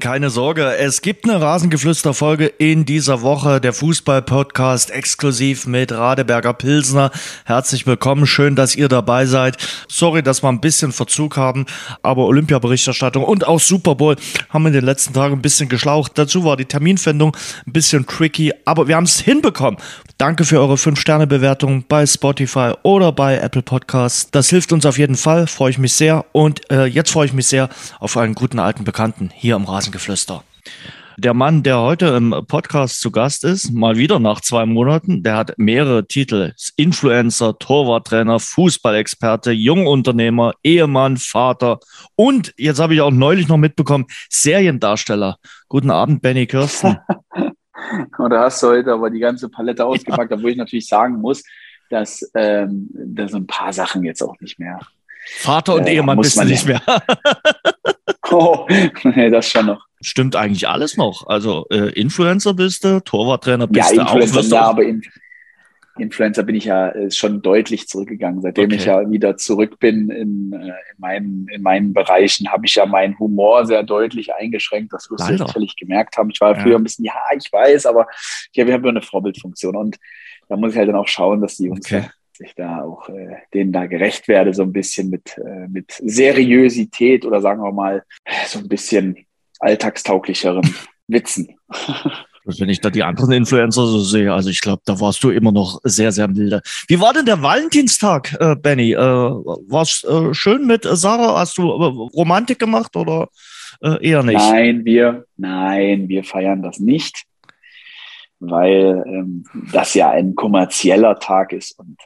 Keine Sorge, es gibt eine Rasengeflüster-Folge in dieser Woche, der Fußball-Podcast exklusiv mit Radeberger Pilsner. Herzlich willkommen, schön, dass ihr dabei seid. Sorry, dass wir ein bisschen Verzug haben, aber Olympia-Berichterstattung und auch Super Bowl haben in den letzten Tagen ein bisschen geschlaucht. Dazu war die Terminfindung ein bisschen tricky, aber wir haben es hinbekommen. Danke für eure 5-Sterne-Bewertung bei Spotify oder bei Apple Podcasts. Das hilft uns auf jeden Fall, freue ich mich sehr. Und äh, jetzt freue ich mich sehr auf einen guten alten Bekannten hier am Rasen. Rasengeflüster. Der Mann, der heute im Podcast zu Gast ist, mal wieder nach zwei Monaten, der hat mehrere Titel. Influencer, Torwarttrainer, Fußballexperte, Jungunternehmer, Ehemann, Vater und, jetzt habe ich auch neulich noch mitbekommen, Seriendarsteller. Guten Abend, Benny Kirsten. Oder hast du heute aber die ganze Palette ausgepackt, ja. obwohl ich natürlich sagen muss, dass, ähm, dass ein paar Sachen jetzt auch nicht mehr. Vater und äh, Ehemann bist du nicht mehr. Oh, nee, das schon noch. Stimmt eigentlich alles noch. Also äh, Influencer bist du, Torwarttrainer bist ja, du Influencer, auch. Ja, aber in, Influencer bin ich ja äh, schon deutlich zurückgegangen. Seitdem okay. ich ja wieder zurück bin in, äh, in, meinen, in meinen Bereichen, habe ich ja meinen Humor sehr deutlich eingeschränkt. Das wirst du sicherlich gemerkt haben. Ich war ja. früher ein bisschen, ja, ich weiß, aber ich habe hab ja eine Vorbildfunktion. Und da muss ich halt dann auch schauen, dass die Jungs okay ich da auch äh, denen da gerecht werde, so ein bisschen mit, äh, mit Seriosität oder sagen wir mal so ein bisschen alltagstauglicheren Witzen. Wenn ich da die anderen Influencer so sehe, also ich glaube, da warst du immer noch sehr, sehr milde. Wie war denn der Valentinstag, äh, Benny? Äh, war es äh, schön mit Sarah? Hast du äh, Romantik gemacht oder äh, eher nicht? Nein, wir, nein, wir feiern das nicht, weil ähm, das ja ein kommerzieller Tag ist und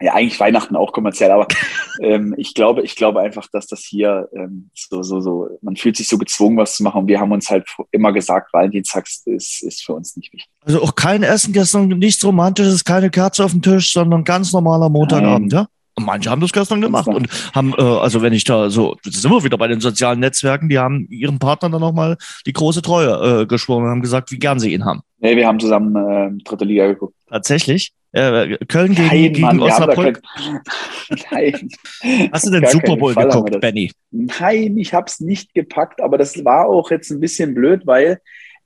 ja, eigentlich Weihnachten auch kommerziell, aber ähm, ich glaube, ich glaube einfach, dass das hier ähm, so, so, so, man fühlt sich so gezwungen, was zu machen. Und wir haben uns halt immer gesagt, Valentinstags ist, ist für uns nicht wichtig. Also auch kein Essen gestern, nichts Romantisches, keine Kerze auf dem Tisch, sondern ganz normaler Montagabend, Nein. ja? Manche haben das gestern gemacht und haben, äh, also wenn ich da so, das sind wir wieder bei den sozialen Netzwerken, die haben ihrem Partner dann nochmal die große Treue äh, geschworen und haben gesagt, wie gern sie ihn haben. Nee, wir haben zusammen äh, dritte Liga geguckt. Tatsächlich? Äh, Köln gegen, Nein, gegen Mann, Osnabrück. Nein. Hast du den Super Bowl geguckt, Benny? Nein, ich habe es nicht gepackt, aber das war auch jetzt ein bisschen blöd, weil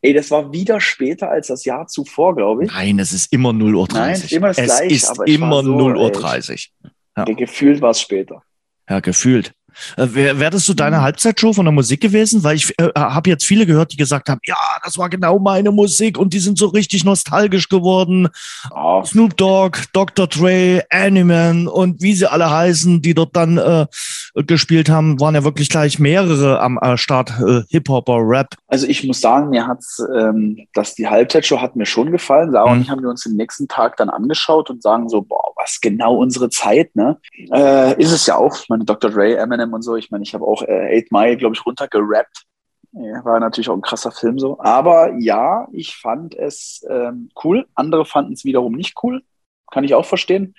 Ey, das war wieder später als das Jahr zuvor, glaube ich. Nein, es ist immer 0.30 Uhr. Nein, es ist immer das es gleiche. Es ist immer so, 0.30 Uhr. Ja. Gefühlt war es später. Ja, gefühlt. Äh, Wäre das so deine mhm. Halbzeitshow von der Musik gewesen? Weil ich äh, habe jetzt viele gehört, die gesagt haben, ja, das war genau meine Musik und die sind so richtig nostalgisch geworden. Oh. Snoop Dogg, Dr. Dre, Animan und wie sie alle heißen, die dort dann äh, gespielt haben, waren ja wirklich gleich mehrere am äh, Start, äh, Hip-Hopper, Rap. Also ich muss sagen, mir hat's, ähm, dass die Halbzeitshow hat mir schon gefallen. Sarah mhm. und ich haben wir uns den nächsten Tag dann angeschaut und sagen so, boah, was genau unsere Zeit, ne? Äh, ist es ja auch. Ich meine, Dr. Dre, Eminem und so. Ich meine, ich habe auch äh, 8 Mile, glaube ich, runtergerappt. Ja, war natürlich auch ein krasser Film so. Aber ja, ich fand es ähm, cool. Andere fanden es wiederum nicht cool. Kann ich auch verstehen.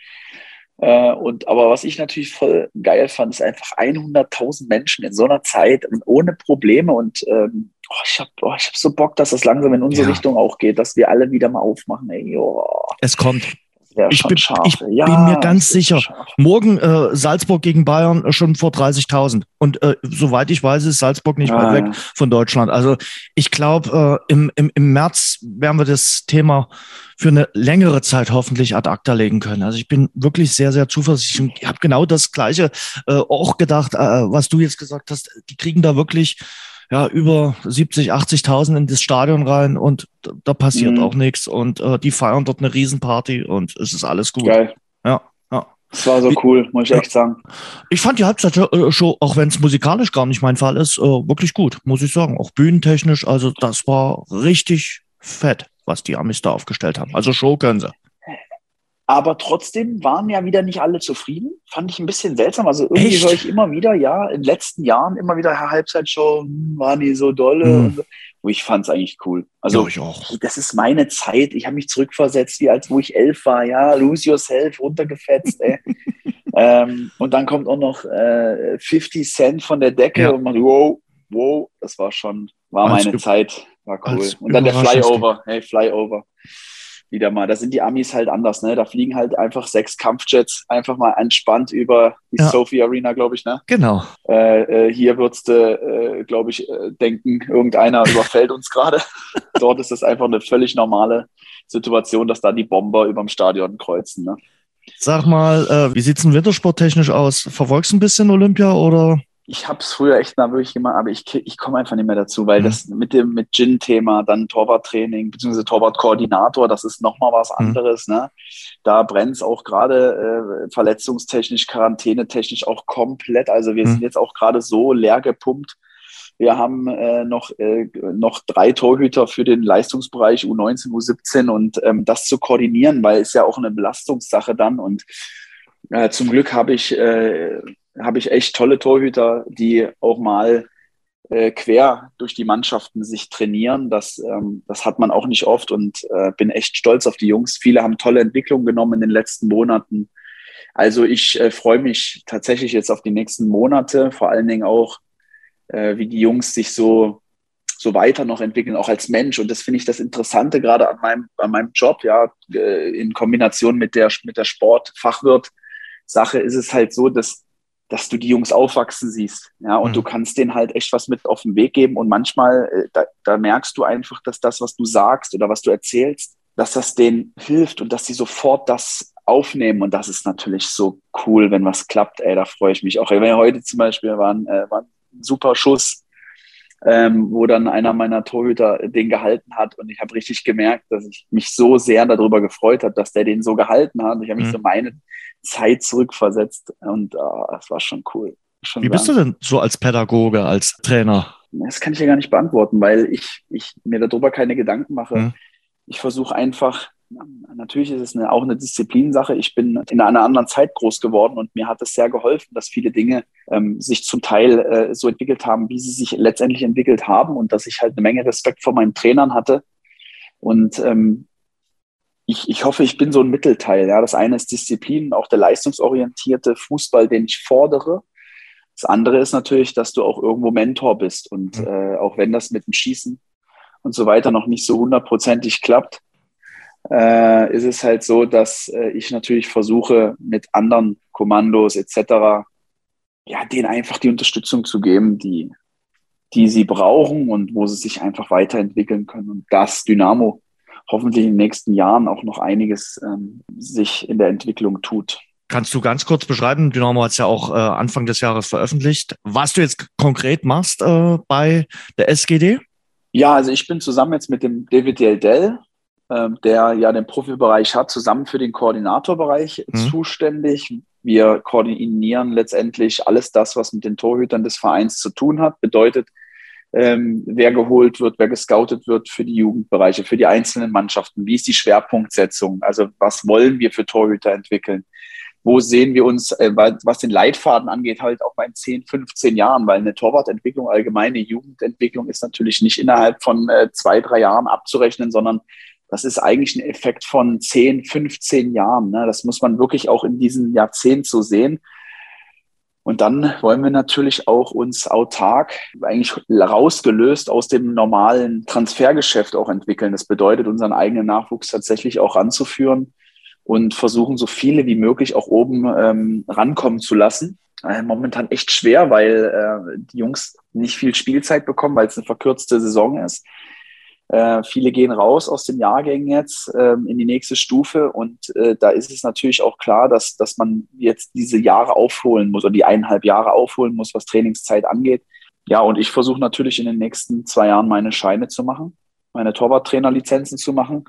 Äh, und, aber was ich natürlich voll geil fand, ist einfach 100.000 Menschen in so einer Zeit und ohne Probleme. Und ähm, oh, ich habe oh, hab so Bock, dass das langsam in unsere ja. Richtung auch geht, dass wir alle wieder mal aufmachen. Ey, oh. Es kommt ich, bin, scharf. ich ja, bin, mir ganz sicher, morgen äh, Salzburg gegen Bayern äh, schon vor 30.000. Und äh, soweit ich weiß, ist Salzburg nicht ah, weit weg von Deutschland. Also ich glaube, äh, im, im, im März werden wir das Thema für eine längere Zeit hoffentlich ad acta legen können. Also ich bin wirklich sehr, sehr zuversichtlich und ich habe genau das Gleiche äh, auch gedacht, äh, was du jetzt gesagt hast. Die kriegen da wirklich ja, über 70, 80.000 in das Stadion rein und da, passiert mhm. auch nichts und äh, die feiern dort eine Riesenparty und es ist alles gut. Geil. Ja, ja. Das war so cool, muss ich ja. echt sagen. Ich fand die Halbzeitshow, auch wenn es musikalisch gar nicht mein Fall ist, äh, wirklich gut, muss ich sagen. Auch bühnentechnisch, also das war richtig fett, was die Amis da aufgestellt haben. Also Show können sie. Aber trotzdem waren ja wieder nicht alle zufrieden. Fand ich ein bisschen seltsam. Also irgendwie höre ich immer wieder, ja, in den letzten Jahren immer wieder Halbzeitshow, hm, waren die so dolle. Mhm. So. Wo ich fand es eigentlich cool. Also ja, das ist meine Zeit. Ich habe mich zurückversetzt, wie als wo ich elf war. Ja, lose yourself, runtergefetzt. ey. ähm, und dann kommt auch noch äh, 50 Cent von der Decke ja. und man, wow, wow, das war schon, war als meine Zeit. War cool. Und dann der Flyover. Hey, Flyover. Wieder mal. Da sind die Amis halt anders, ne? Da fliegen halt einfach sechs Kampfjets einfach mal entspannt über die ja. Sophie Arena, glaube ich, ne? Genau. Äh, äh, hier würdest du, äh, glaube ich, äh, denken, irgendeiner überfällt uns gerade. Dort ist das einfach eine völlig normale Situation, dass da die Bomber über dem Stadion kreuzen, ne? Sag mal, äh, wie sieht es denn wintersporttechnisch aus? Verfolgst du ein bisschen Olympia oder? Ich habe es früher echt mal wirklich gemacht, aber ich, ich komme einfach nicht mehr dazu, weil mhm. das mit dem mit Gin-Thema, dann Torwarttraining beziehungsweise Torwartkoordinator, das ist nochmal was mhm. anderes. Mhm. Ne? Da brennt es auch gerade äh, verletzungstechnisch, quarantänetechnisch auch komplett. Also wir mhm. sind jetzt auch gerade so leer gepumpt. Wir haben äh, noch, äh, noch drei Torhüter für den Leistungsbereich U19, U17 und ähm, das zu koordinieren, weil es ja auch eine Belastungssache dann und äh, zum Glück habe ich äh, habe ich echt tolle Torhüter, die auch mal äh, quer durch die Mannschaften sich trainieren. Das, ähm, das hat man auch nicht oft und äh, bin echt stolz auf die Jungs. Viele haben tolle Entwicklungen genommen in den letzten Monaten. Also ich äh, freue mich tatsächlich jetzt auf die nächsten Monate, vor allen Dingen auch, äh, wie die Jungs sich so so weiter noch entwickeln, auch als Mensch. Und das finde ich das Interessante gerade an meinem, an meinem Job, ja, äh, in Kombination mit der, mit der Sportfachwirt-Sache ist es halt so, dass dass du die Jungs aufwachsen siehst. Ja, und mhm. du kannst denen halt echt was mit auf den Weg geben. Und manchmal, äh, da, da merkst du einfach, dass das, was du sagst oder was du erzählst, dass das denen hilft und dass sie sofort das aufnehmen. Und das ist natürlich so cool, wenn was klappt. Ey, da freue ich mich auch. Wenn heute zum Beispiel war ein, äh, war ein super Schuss ähm, wo dann einer meiner Torhüter den gehalten hat und ich habe richtig gemerkt, dass ich mich so sehr darüber gefreut habe, dass der den so gehalten hat. Ich habe mich mhm. so meine Zeit zurückversetzt und uh, das war schon cool. Schon Wie bist du denn so als Pädagoge, als Trainer? Das kann ich ja gar nicht beantworten, weil ich, ich mir darüber keine Gedanken mache. Mhm. Ich versuche einfach Natürlich ist es eine, auch eine Disziplinsache. Ich bin in einer anderen Zeit groß geworden und mir hat es sehr geholfen, dass viele Dinge ähm, sich zum Teil äh, so entwickelt haben, wie sie sich letztendlich entwickelt haben und dass ich halt eine Menge Respekt vor meinen Trainern hatte. Und ähm, ich, ich hoffe, ich bin so ein Mittelteil. Ja. Das eine ist Disziplin, auch der leistungsorientierte Fußball, den ich fordere. Das andere ist natürlich, dass du auch irgendwo Mentor bist. Und mhm. äh, auch wenn das mit dem Schießen und so weiter noch nicht so hundertprozentig klappt, äh, ist es halt so, dass äh, ich natürlich versuche, mit anderen Kommandos etc. ja, denen einfach die Unterstützung zu geben, die, die sie brauchen und wo sie sich einfach weiterentwickeln können. Und das Dynamo hoffentlich in den nächsten Jahren auch noch einiges ähm, sich in der Entwicklung tut. Kannst du ganz kurz beschreiben, Dynamo hat es ja auch äh, Anfang des Jahres veröffentlicht, was du jetzt konkret machst äh, bei der SGD? Ja, also ich bin zusammen jetzt mit dem David Dell der ja den Profibereich hat, zusammen für den Koordinatorbereich mhm. zuständig. Wir koordinieren letztendlich alles das, was mit den Torhütern des Vereins zu tun hat. Bedeutet, ähm, wer geholt wird, wer gescoutet wird für die Jugendbereiche, für die einzelnen Mannschaften. Wie ist die Schwerpunktsetzung? Also was wollen wir für Torhüter entwickeln? Wo sehen wir uns, äh, was den Leitfaden angeht, halt auch bei 10, 15 Jahren, weil eine Torwartentwicklung, allgemeine Jugendentwicklung ist natürlich nicht innerhalb von äh, zwei, drei Jahren abzurechnen, sondern das ist eigentlich ein Effekt von 10, 15 Jahren. Ne? Das muss man wirklich auch in diesem Jahrzehnt so sehen. Und dann wollen wir natürlich auch uns autark, eigentlich rausgelöst aus dem normalen Transfergeschäft auch entwickeln. Das bedeutet, unseren eigenen Nachwuchs tatsächlich auch ranzuführen und versuchen, so viele wie möglich auch oben ähm, rankommen zu lassen. Äh, momentan echt schwer, weil äh, die Jungs nicht viel Spielzeit bekommen, weil es eine verkürzte Saison ist. Äh, viele gehen raus aus den Jahrgängen jetzt ähm, in die nächste Stufe und äh, da ist es natürlich auch klar, dass, dass man jetzt diese Jahre aufholen muss oder die eineinhalb Jahre aufholen muss, was Trainingszeit angeht. Ja, und ich versuche natürlich in den nächsten zwei Jahren meine Scheine zu machen, meine Torwarttrainerlizenzen zu machen.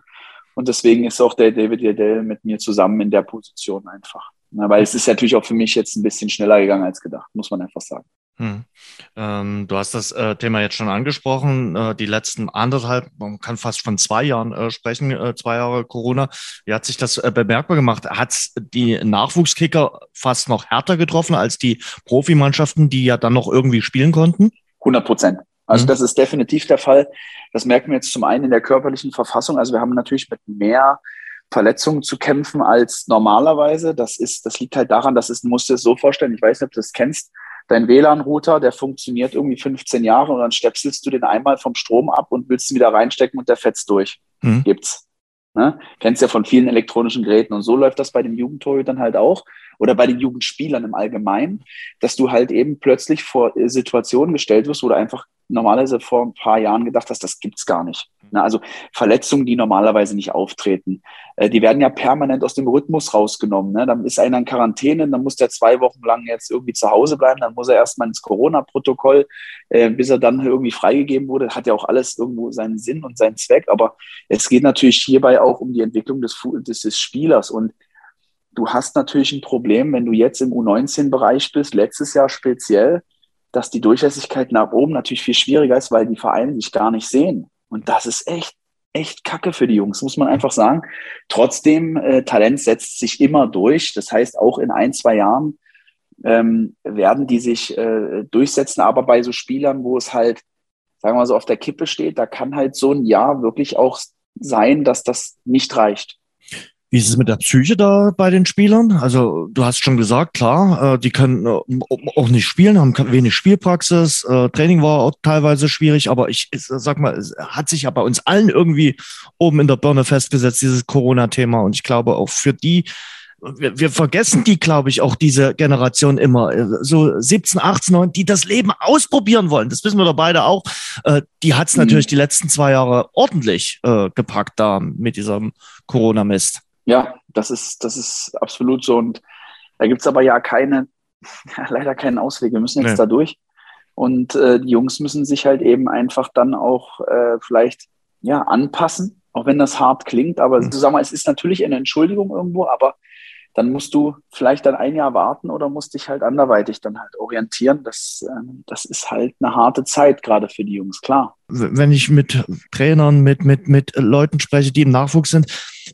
Und deswegen ist auch der David Yedell mit mir zusammen in der Position einfach. Na, weil es ist natürlich auch für mich jetzt ein bisschen schneller gegangen als gedacht, muss man einfach sagen. Hm. Ähm, du hast das äh, Thema jetzt schon angesprochen. Äh, die letzten anderthalb, man kann fast von zwei Jahren äh, sprechen, äh, zwei Jahre Corona. Wie hat sich das äh, bemerkbar gemacht? Hat die Nachwuchskicker fast noch härter getroffen als die Profimannschaften, die ja dann noch irgendwie spielen konnten? 100 Prozent. Also mhm. das ist definitiv der Fall. Das merken wir jetzt zum einen in der körperlichen Verfassung. Also wir haben natürlich mit mehr Verletzungen zu kämpfen als normalerweise. Das ist, das liegt halt daran, dass es, musst du es so vorstellen, ich weiß nicht, ob du das kennst, dein WLAN-Router, der funktioniert irgendwie 15 Jahre und dann stöpselst du den einmal vom Strom ab und willst ihn wieder reinstecken und der fetzt durch. Mhm. Gibt's. Ne? Kennst ja von vielen elektronischen Geräten und so läuft das bei den Jugendtorhütern halt auch oder bei den Jugendspielern im Allgemeinen, dass du halt eben plötzlich vor äh, Situationen gestellt wirst, wo du einfach normalerweise vor ein paar Jahren gedacht hast, das gibt's gar nicht. Also Verletzungen, die normalerweise nicht auftreten, äh, die werden ja permanent aus dem Rhythmus rausgenommen. Ne? Dann ist einer in Quarantäne, dann muss der zwei Wochen lang jetzt irgendwie zu Hause bleiben, dann muss er erstmal ins Corona-Protokoll, äh, bis er dann irgendwie freigegeben wurde. Hat ja auch alles irgendwo seinen Sinn und seinen Zweck, aber es geht natürlich hierbei auch um die Entwicklung des, des Spielers und du hast natürlich ein Problem, wenn du jetzt im U19-Bereich bist, letztes Jahr speziell, dass die Durchlässigkeit nach oben natürlich viel schwieriger ist, weil die Vereine sich gar nicht sehen. Und das ist echt, echt Kacke für die Jungs, muss man einfach sagen. Trotzdem, äh, Talent setzt sich immer durch. Das heißt, auch in ein, zwei Jahren ähm, werden die sich äh, durchsetzen. Aber bei so Spielern, wo es halt, sagen wir mal so, auf der Kippe steht, da kann halt so ein Jahr wirklich auch sein, dass das nicht reicht. Wie ist es mit der Psyche da bei den Spielern? Also du hast schon gesagt, klar, äh, die können äh, auch nicht spielen, haben wenig Spielpraxis. Äh, Training war auch teilweise schwierig, aber ich, ich sag mal, es hat sich ja bei uns allen irgendwie oben in der Birne festgesetzt, dieses Corona-Thema. Und ich glaube auch für die, wir, wir vergessen die, glaube ich, auch diese Generation immer, so 17, 18, 19, die das Leben ausprobieren wollen. Das wissen wir doch beide auch. die hat es mhm. natürlich die letzten zwei Jahre ordentlich gepackt da mit diesem Corona-Mist. Ja, das ist, das ist absolut so. Und da gibt es aber ja keine, ja, leider keinen Ausweg. Wir müssen jetzt nee. da durch. Und äh, die Jungs müssen sich halt eben einfach dann auch äh, vielleicht ja, anpassen, auch wenn das hart klingt. Aber mhm. sag mal, es ist natürlich eine Entschuldigung irgendwo, aber dann musst du vielleicht dann ein Jahr warten oder musst dich halt anderweitig dann halt orientieren. Das, ähm, das ist halt eine harte Zeit, gerade für die Jungs, klar. Wenn ich mit Trainern, mit, mit, mit Leuten spreche, die im Nachwuchs sind,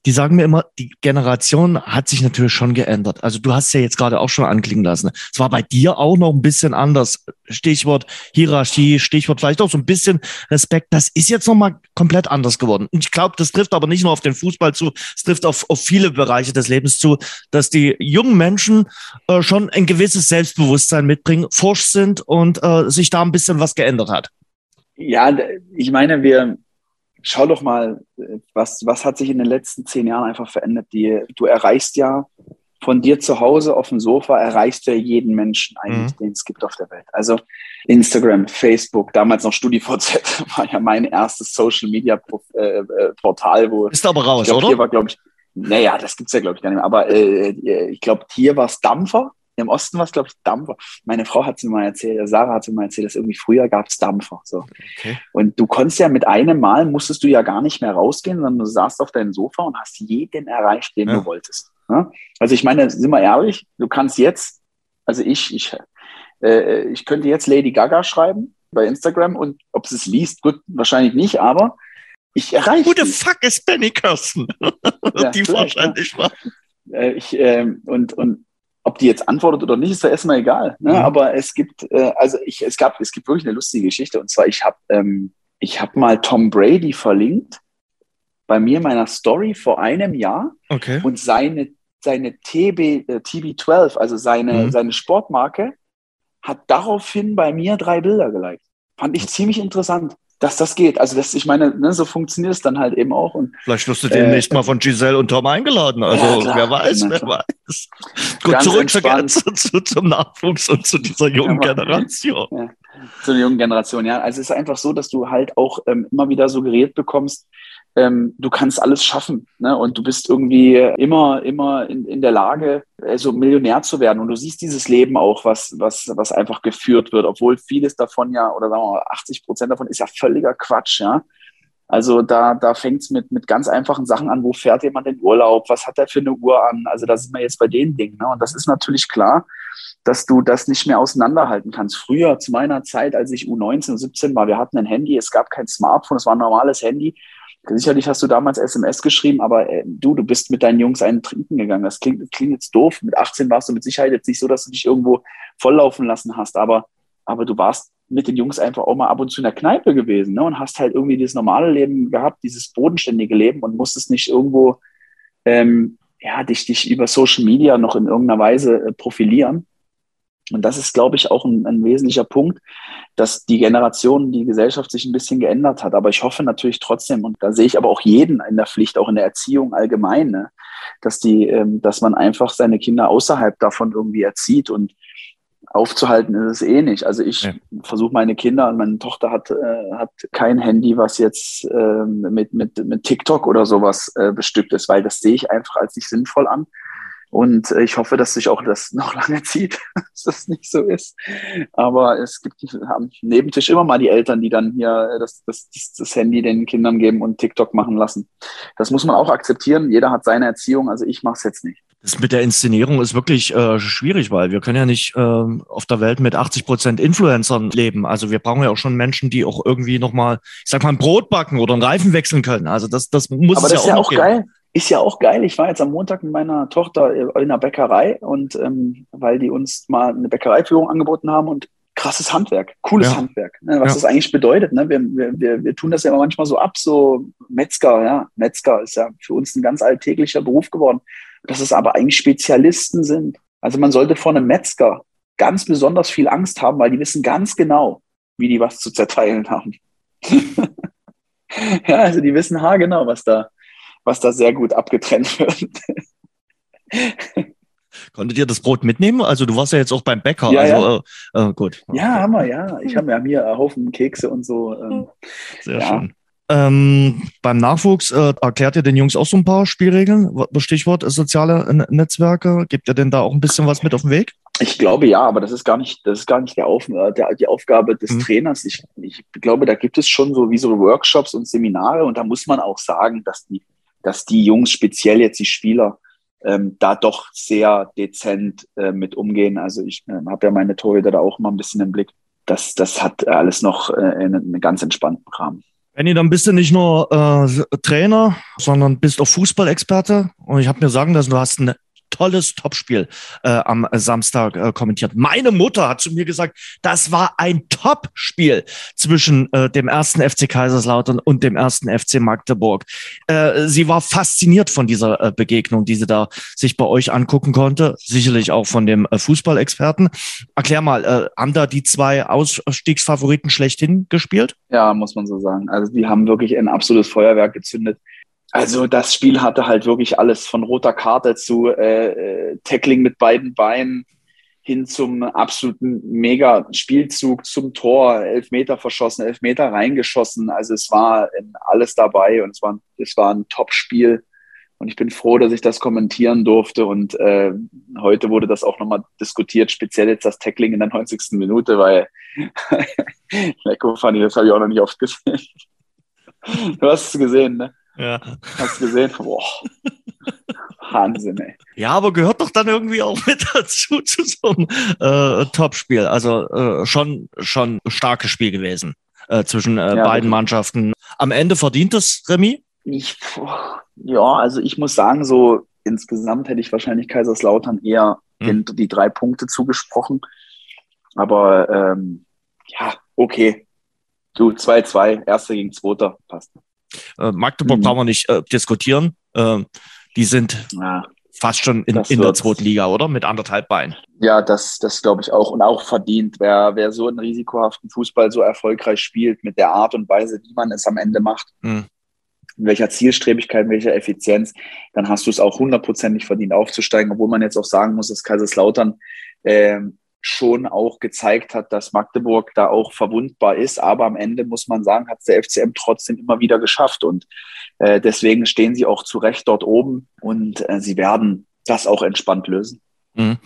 die sagen mir immer, die Generation hat sich natürlich schon geändert. Also du hast ja jetzt gerade auch schon anklingen lassen. Es war bei dir auch noch ein bisschen anders. Stichwort Hierarchie, Stichwort vielleicht auch so ein bisschen Respekt. Das ist jetzt nochmal komplett anders geworden. Und ich glaube, das trifft aber nicht nur auf den Fußball zu, es trifft auf, auf viele Bereiche des Lebens zu, dass die jungen Menschen äh, schon ein gewisses Selbstbewusstsein mitbringen, forsch sind und äh, sich da ein bisschen was geändert hat. Ja, ich meine, wir, schau doch mal, was, was hat sich in den letzten zehn Jahren einfach verändert? Die, du erreichst ja von dir zu Hause auf dem Sofa, erreichst ja jeden Menschen eigentlich, mhm. den es gibt auf der Welt. Also Instagram, Facebook, damals noch StudiVZ war ja mein erstes Social Media äh, äh, Portal, wo. Ist aber raus, glaub, oder? Hier war, glaube ich, naja, das gibt's ja, glaube ich, gar nicht mehr. Aber äh, äh ich glaube, hier war es Dampfer. Im Osten war es, glaube ich, Dampfer. Meine Frau hat es mir mal erzählt, Sarah hat es mir mal erzählt, dass irgendwie früher gab es Dampfer. So. Okay. Und du konntest ja mit einem Mal, musstest du ja gar nicht mehr rausgehen, sondern du saßt auf deinem Sofa und hast jeden erreicht, den ja. du wolltest. Ja? Also ich meine, sind wir ehrlich, du kannst jetzt, also ich, ich, äh, ich könnte jetzt Lady Gaga schreiben bei Instagram und ob sie es liest, gut, wahrscheinlich nicht, aber ich erreiche. Who the fuck ist Penny Kirsten? Ja, die wahrscheinlich war. Äh, ich, äh, und, und ob die jetzt antwortet oder nicht, ist ja erstmal egal. Ne? Mhm. Aber es gibt, äh, also ich, es gab, es gibt wirklich eine lustige Geschichte. Und zwar, ich habe ähm, ich hab mal Tom Brady verlinkt bei mir in meiner Story vor einem Jahr. Okay. Und seine, seine TB, äh, TB12, also seine, mhm. seine Sportmarke, hat daraufhin bei mir drei Bilder geliked. Fand ich ziemlich interessant dass das geht. Also das, ich meine, ne, so funktioniert es dann halt eben auch. Und, Vielleicht wirst du äh, demnächst mal von Giselle und Tom eingeladen. Also ja, klar, wer weiß, wer weiß. Gut, zurück zu, zu, zum Nachwuchs und zu dieser jungen ja, Generation. Ja, zu der jungen Generation, ja. Also es ist einfach so, dass du halt auch ähm, immer wieder suggeriert bekommst, ähm, du kannst alles schaffen ne? und du bist irgendwie immer, immer in, in der Lage, also Millionär zu werden. Und du siehst dieses Leben auch, was, was, was einfach geführt wird, obwohl vieles davon ja, oder sagen wir mal, 80 Prozent davon ist ja völliger Quatsch, ja. Also da, da fängt es mit, mit ganz einfachen Sachen an. Wo fährt jemand in Urlaub? Was hat er für eine Uhr an? Also da sind wir jetzt bei den Dingen. Ne? Und das ist natürlich klar, dass du das nicht mehr auseinanderhalten kannst. Früher, zu meiner Zeit, als ich U19, 17 war, wir hatten ein Handy, es gab kein Smartphone, es war ein normales Handy. Sicherlich hast du damals SMS geschrieben, aber äh, du, du bist mit deinen Jungs einen trinken gegangen. Das klingt, das klingt jetzt doof. Mit 18 warst du mit Sicherheit jetzt nicht so, dass du dich irgendwo volllaufen lassen hast, aber, aber du warst mit den Jungs einfach auch mal ab und zu in der Kneipe gewesen ne? und hast halt irgendwie dieses normale Leben gehabt, dieses bodenständige Leben und musstest nicht irgendwo ähm, ja, dich, dich über Social Media noch in irgendeiner Weise äh, profilieren. Und das ist, glaube ich, auch ein, ein wesentlicher Punkt, dass die Generation, die Gesellschaft sich ein bisschen geändert hat. Aber ich hoffe natürlich trotzdem, und da sehe ich aber auch jeden in der Pflicht, auch in der Erziehung allgemein, ne, dass die, ähm, dass man einfach seine Kinder außerhalb davon irgendwie erzieht und aufzuhalten ist es eh nicht. Also ich ja. versuche meine Kinder, meine Tochter hat, äh, hat kein Handy, was jetzt äh, mit, mit, mit TikTok oder sowas äh, bestückt ist, weil das sehe ich einfach als nicht sinnvoll an. Und äh, ich hoffe, dass sich auch das noch lange zieht, dass das nicht so ist. Aber es gibt am Nebentisch immer mal die Eltern, die dann hier das, das, das Handy den Kindern geben und TikTok machen lassen. Das muss man auch akzeptieren. Jeder hat seine Erziehung, also ich mache es jetzt nicht. Das mit der Inszenierung ist wirklich äh, schwierig, weil wir können ja nicht äh, auf der Welt mit 80 Prozent Influencern leben. Also wir brauchen ja auch schon Menschen, die auch irgendwie nochmal, ich sag mal, ein Brot backen oder einen Reifen wechseln können. Also das, das muss Aber es das ja ist auch, ja auch geil. Ist ja auch geil. Ich war jetzt am Montag mit meiner Tochter in der Bäckerei und ähm, weil die uns mal eine Bäckereiführung angeboten haben und krasses Handwerk, cooles ja. Handwerk, ne, was ja. das eigentlich bedeutet. Ne? Wir, wir, wir, wir tun das ja manchmal so ab, so Metzger, ja. Metzger ist ja für uns ein ganz alltäglicher Beruf geworden dass es aber eigentlich Spezialisten sind. Also man sollte vor einem Metzger ganz besonders viel Angst haben, weil die wissen ganz genau, wie die was zu zerteilen haben. ja, also die wissen haargenau, was da, was da sehr gut abgetrennt wird. Konntet ihr das Brot mitnehmen? Also du warst ja jetzt auch beim Bäcker. Ja, also ja. Äh, äh, gut. Ja, haben wir, ja. Ich habe ja hier einen Haufen Kekse und so. Ähm, Sehr ja. schön. Ähm, beim Nachwuchs äh, erklärt ihr den Jungs auch so ein paar Spielregeln? Stichwort soziale Netzwerke. Gebt ihr denn da auch ein bisschen was mit auf den Weg? Ich glaube ja, aber das ist gar nicht, das ist gar nicht der Auf, äh, der, die Aufgabe des mhm. Trainers. Ich, ich glaube, da gibt es schon so wie so Workshops und Seminare und da muss man auch sagen, dass die, dass die Jungs, speziell jetzt die Spieler, ähm, da doch sehr dezent äh, mit umgehen. Also ich äh, habe ja meine Torhüter da auch mal ein bisschen im Blick. Das, das hat alles noch äh, in einem ganz entspannten Rahmen. Benny, dann bist du nicht nur äh, Trainer, sondern bist auch Fußballexperte. Und ich habe mir sagen lassen, du hast eine tolles Topspiel äh, am Samstag äh, kommentiert. Meine Mutter hat zu mir gesagt, das war ein Topspiel zwischen äh, dem ersten FC Kaiserslautern und dem ersten FC Magdeburg. Äh, sie war fasziniert von dieser äh, Begegnung, die sie da sich bei euch angucken konnte, sicherlich auch von dem äh, Fußballexperten. Erklär mal, äh, haben da die zwei Ausstiegsfavoriten schlechthin gespielt? Ja, muss man so sagen. Also die haben wirklich ein absolutes Feuerwerk gezündet. Also das Spiel hatte halt wirklich alles von roter Karte zu äh, äh, Tackling mit beiden Beinen hin zum absoluten Mega-Spielzug zum Tor, elf Meter verschossen, elf Meter reingeschossen. Also es war alles dabei und es war, es war ein Top-Spiel. Und ich bin froh, dass ich das kommentieren durfte. Und äh, heute wurde das auch nochmal diskutiert, speziell jetzt das Tackling in der 90. Minute, weil Lecko Fanny, das habe ich auch noch nicht oft gesehen. Du hast es gesehen, ne? Ja. Hast du gesehen? Boah. Wahnsinn, ey. Ja, aber gehört doch dann irgendwie auch mit dazu zu so einem äh, Topspiel. Also äh, schon, schon starkes Spiel gewesen äh, zwischen äh, ja, beiden Mannschaften. Am Ende verdient das Remis? Ich, ja, also ich muss sagen, so insgesamt hätte ich wahrscheinlich Kaiserslautern eher hm. die drei Punkte zugesprochen. Aber ähm, ja, okay. Du, 2-2, erster gegen zweiter, passt. Äh, Magdeburg mhm. brauchen wir nicht äh, diskutieren. Äh, die sind ja, fast schon in, in der zweiten Liga, oder? Mit anderthalb Beinen. Ja, das, das glaube ich auch. Und auch verdient. Wer, wer so einen risikohaften Fußball so erfolgreich spielt, mit der Art und Weise, wie man es am Ende macht, mhm. in welcher Zielstrebigkeit, in welcher Effizienz, dann hast du es auch hundertprozentig verdient aufzusteigen. Obwohl man jetzt auch sagen muss, dass Kaiserslautern ähm, schon auch gezeigt hat, dass Magdeburg da auch verwundbar ist. Aber am Ende muss man sagen, hat es der FCM trotzdem immer wieder geschafft. Und äh, deswegen stehen sie auch zu Recht dort oben und äh, sie werden das auch entspannt lösen. Mhm.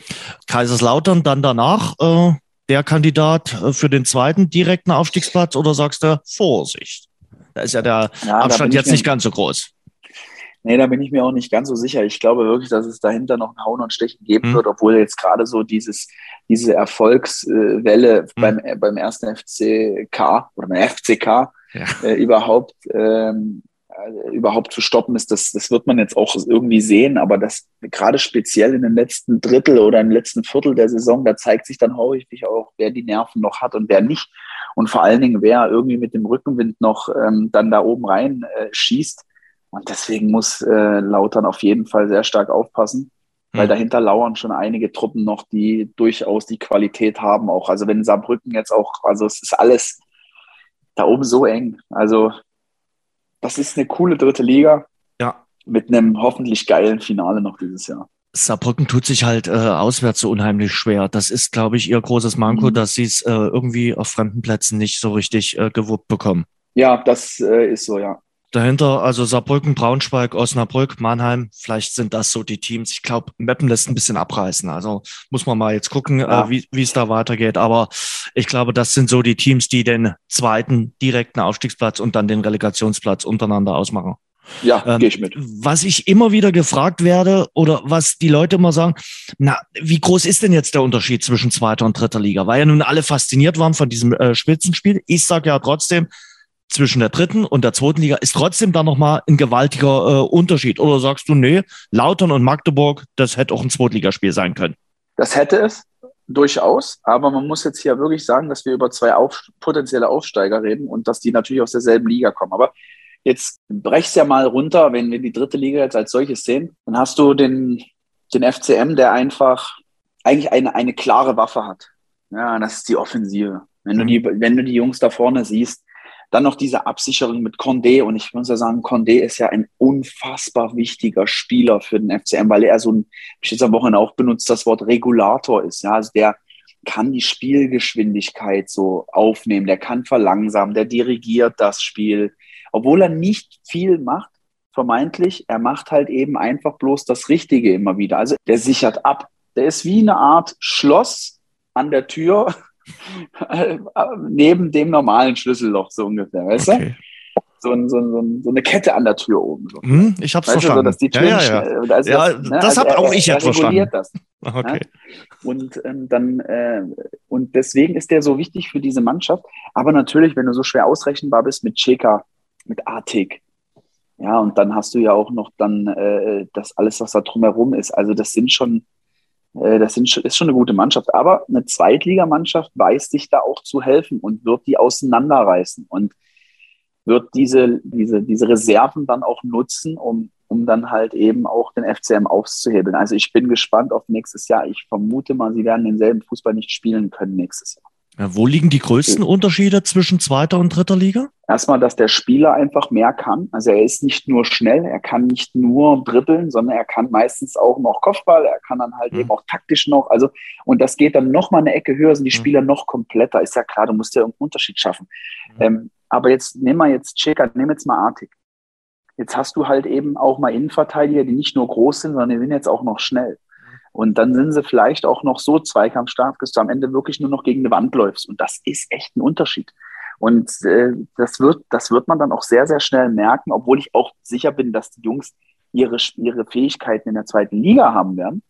Kaiserslautern dann danach äh, der Kandidat äh, für den zweiten direkten Aufstiegsplatz oder sagst du Vorsicht? Da ist ja der ja, Abstand jetzt nicht ganz so groß. Nee, da bin ich mir auch nicht ganz so sicher. Ich glaube wirklich, dass es dahinter noch ein Hauen und Stechen geben mhm. wird, obwohl jetzt gerade so dieses, diese Erfolgswelle mhm. beim, äh, beim ersten FCK oder beim FCK ja. äh, überhaupt, ähm, äh, überhaupt zu stoppen ist. Das, das wird man jetzt auch irgendwie sehen, aber das gerade speziell in den letzten Drittel oder im letzten Viertel der Saison, da zeigt sich dann häufig auch, wer die Nerven noch hat und wer nicht. Und vor allen Dingen, wer irgendwie mit dem Rückenwind noch ähm, dann da oben rein äh, schießt und deswegen muss äh, Lautern auf jeden Fall sehr stark aufpassen. weil dahinter lauern schon einige Truppen noch, die durchaus die Qualität haben auch. Also wenn Saarbrücken jetzt auch, also es ist alles da oben so eng. Also das ist eine coole dritte Liga. Ja. Mit einem hoffentlich geilen Finale noch dieses Jahr. Saarbrücken tut sich halt äh, auswärts so unheimlich schwer. Das ist, glaube ich, ihr großes Manko, mhm. dass sie es äh, irgendwie auf fremden Plätzen nicht so richtig äh, gewuppt bekommen. Ja, das äh, ist so, ja. Dahinter also Saarbrücken, Braunschweig, Osnabrück, Mannheim. Vielleicht sind das so die Teams. Ich glaube, Meppen lässt ein bisschen abreißen. Also muss man mal jetzt gucken, äh, ja. äh, wie es da weitergeht. Aber ich glaube, das sind so die Teams, die den zweiten direkten Aufstiegsplatz und dann den Relegationsplatz untereinander ausmachen. Ja, ähm, gehe ich mit. Was ich immer wieder gefragt werde oder was die Leute immer sagen, na, wie groß ist denn jetzt der Unterschied zwischen zweiter und dritter Liga? Weil ja nun alle fasziniert waren von diesem äh, Spitzenspiel. Ich sage ja trotzdem, zwischen der dritten und der zweiten Liga ist trotzdem da nochmal ein gewaltiger äh, Unterschied. Oder sagst du, nee, Lautern und Magdeburg, das hätte auch ein Zweitligaspiel sein können? Das hätte es durchaus, aber man muss jetzt hier wirklich sagen, dass wir über zwei auf, potenzielle Aufsteiger reden und dass die natürlich aus derselben Liga kommen. Aber Jetzt brech's ja mal runter, wenn wir die dritte Liga jetzt als solches sehen, dann hast du den, den FCM, der einfach eigentlich eine, eine klare Waffe hat. Ja, das ist die Offensive. Wenn du mhm. die, wenn du die Jungs da vorne siehst, dann noch diese Absicherung mit Condé. Und ich muss ja sagen, Condé ist ja ein unfassbar wichtiger Spieler für den FCM, weil er so ein, ich jetzt am Wochenende auch benutzt, das Wort Regulator ist. Ja, also der kann die Spielgeschwindigkeit so aufnehmen, der kann verlangsamen, der dirigiert das Spiel obwohl er nicht viel macht, vermeintlich, er macht halt eben einfach bloß das Richtige immer wieder. Also der sichert ab. Der ist wie eine Art Schloss an der Tür neben dem normalen Schlüsselloch, so ungefähr, weißt okay. du? So, ein, so, ein, so, eine Kette an der Tür oben. So. Hm, ich hab's weißt verstanden. So, dass die Türen ja, ja, ja. Also ja, das, ne, das also habe auch ich jetzt verstanden. Das, okay. Ne? Und ähm, dann äh, und deswegen ist der so wichtig für diese Mannschaft. Aber natürlich, wenn du so schwer ausrechenbar bist mit Cheka, mit Artig. Ja, und dann hast du ja auch noch dann äh, das alles, was da drumherum ist. Also das sind schon, äh, das sind, ist schon eine gute Mannschaft. Aber eine Zweitligamannschaft weiß sich da auch zu helfen und wird die auseinanderreißen und wird diese, diese, diese Reserven dann auch nutzen, um, um dann halt eben auch den FCM aufzuhebeln. Also ich bin gespannt auf nächstes Jahr. Ich vermute mal, sie werden denselben Fußball nicht spielen können nächstes Jahr. Ja, wo liegen die größten Unterschiede zwischen zweiter und dritter Liga? Erstmal, dass der Spieler einfach mehr kann. Also er ist nicht nur schnell, er kann nicht nur dribbeln, sondern er kann meistens auch noch Kopfball, er kann dann halt mhm. eben auch taktisch noch. Also, und das geht dann noch mal eine Ecke höher, sind die mhm. Spieler mhm. noch kompletter. Ist ja klar, du musst ja einen Unterschied schaffen. Mhm. Ähm, aber jetzt nehmen wir jetzt Cheka, nehmen jetzt mal Artig. Jetzt hast du halt eben auch mal Innenverteidiger, die nicht nur groß sind, sondern die sind jetzt auch noch schnell. Und dann sind sie vielleicht auch noch so zweikampfstark, dass du am Ende wirklich nur noch gegen eine Wand läufst. Und das ist echt ein Unterschied. Und äh, das, wird, das wird man dann auch sehr, sehr schnell merken, obwohl ich auch sicher bin, dass die Jungs ihre, ihre Fähigkeiten in der zweiten Liga haben werden.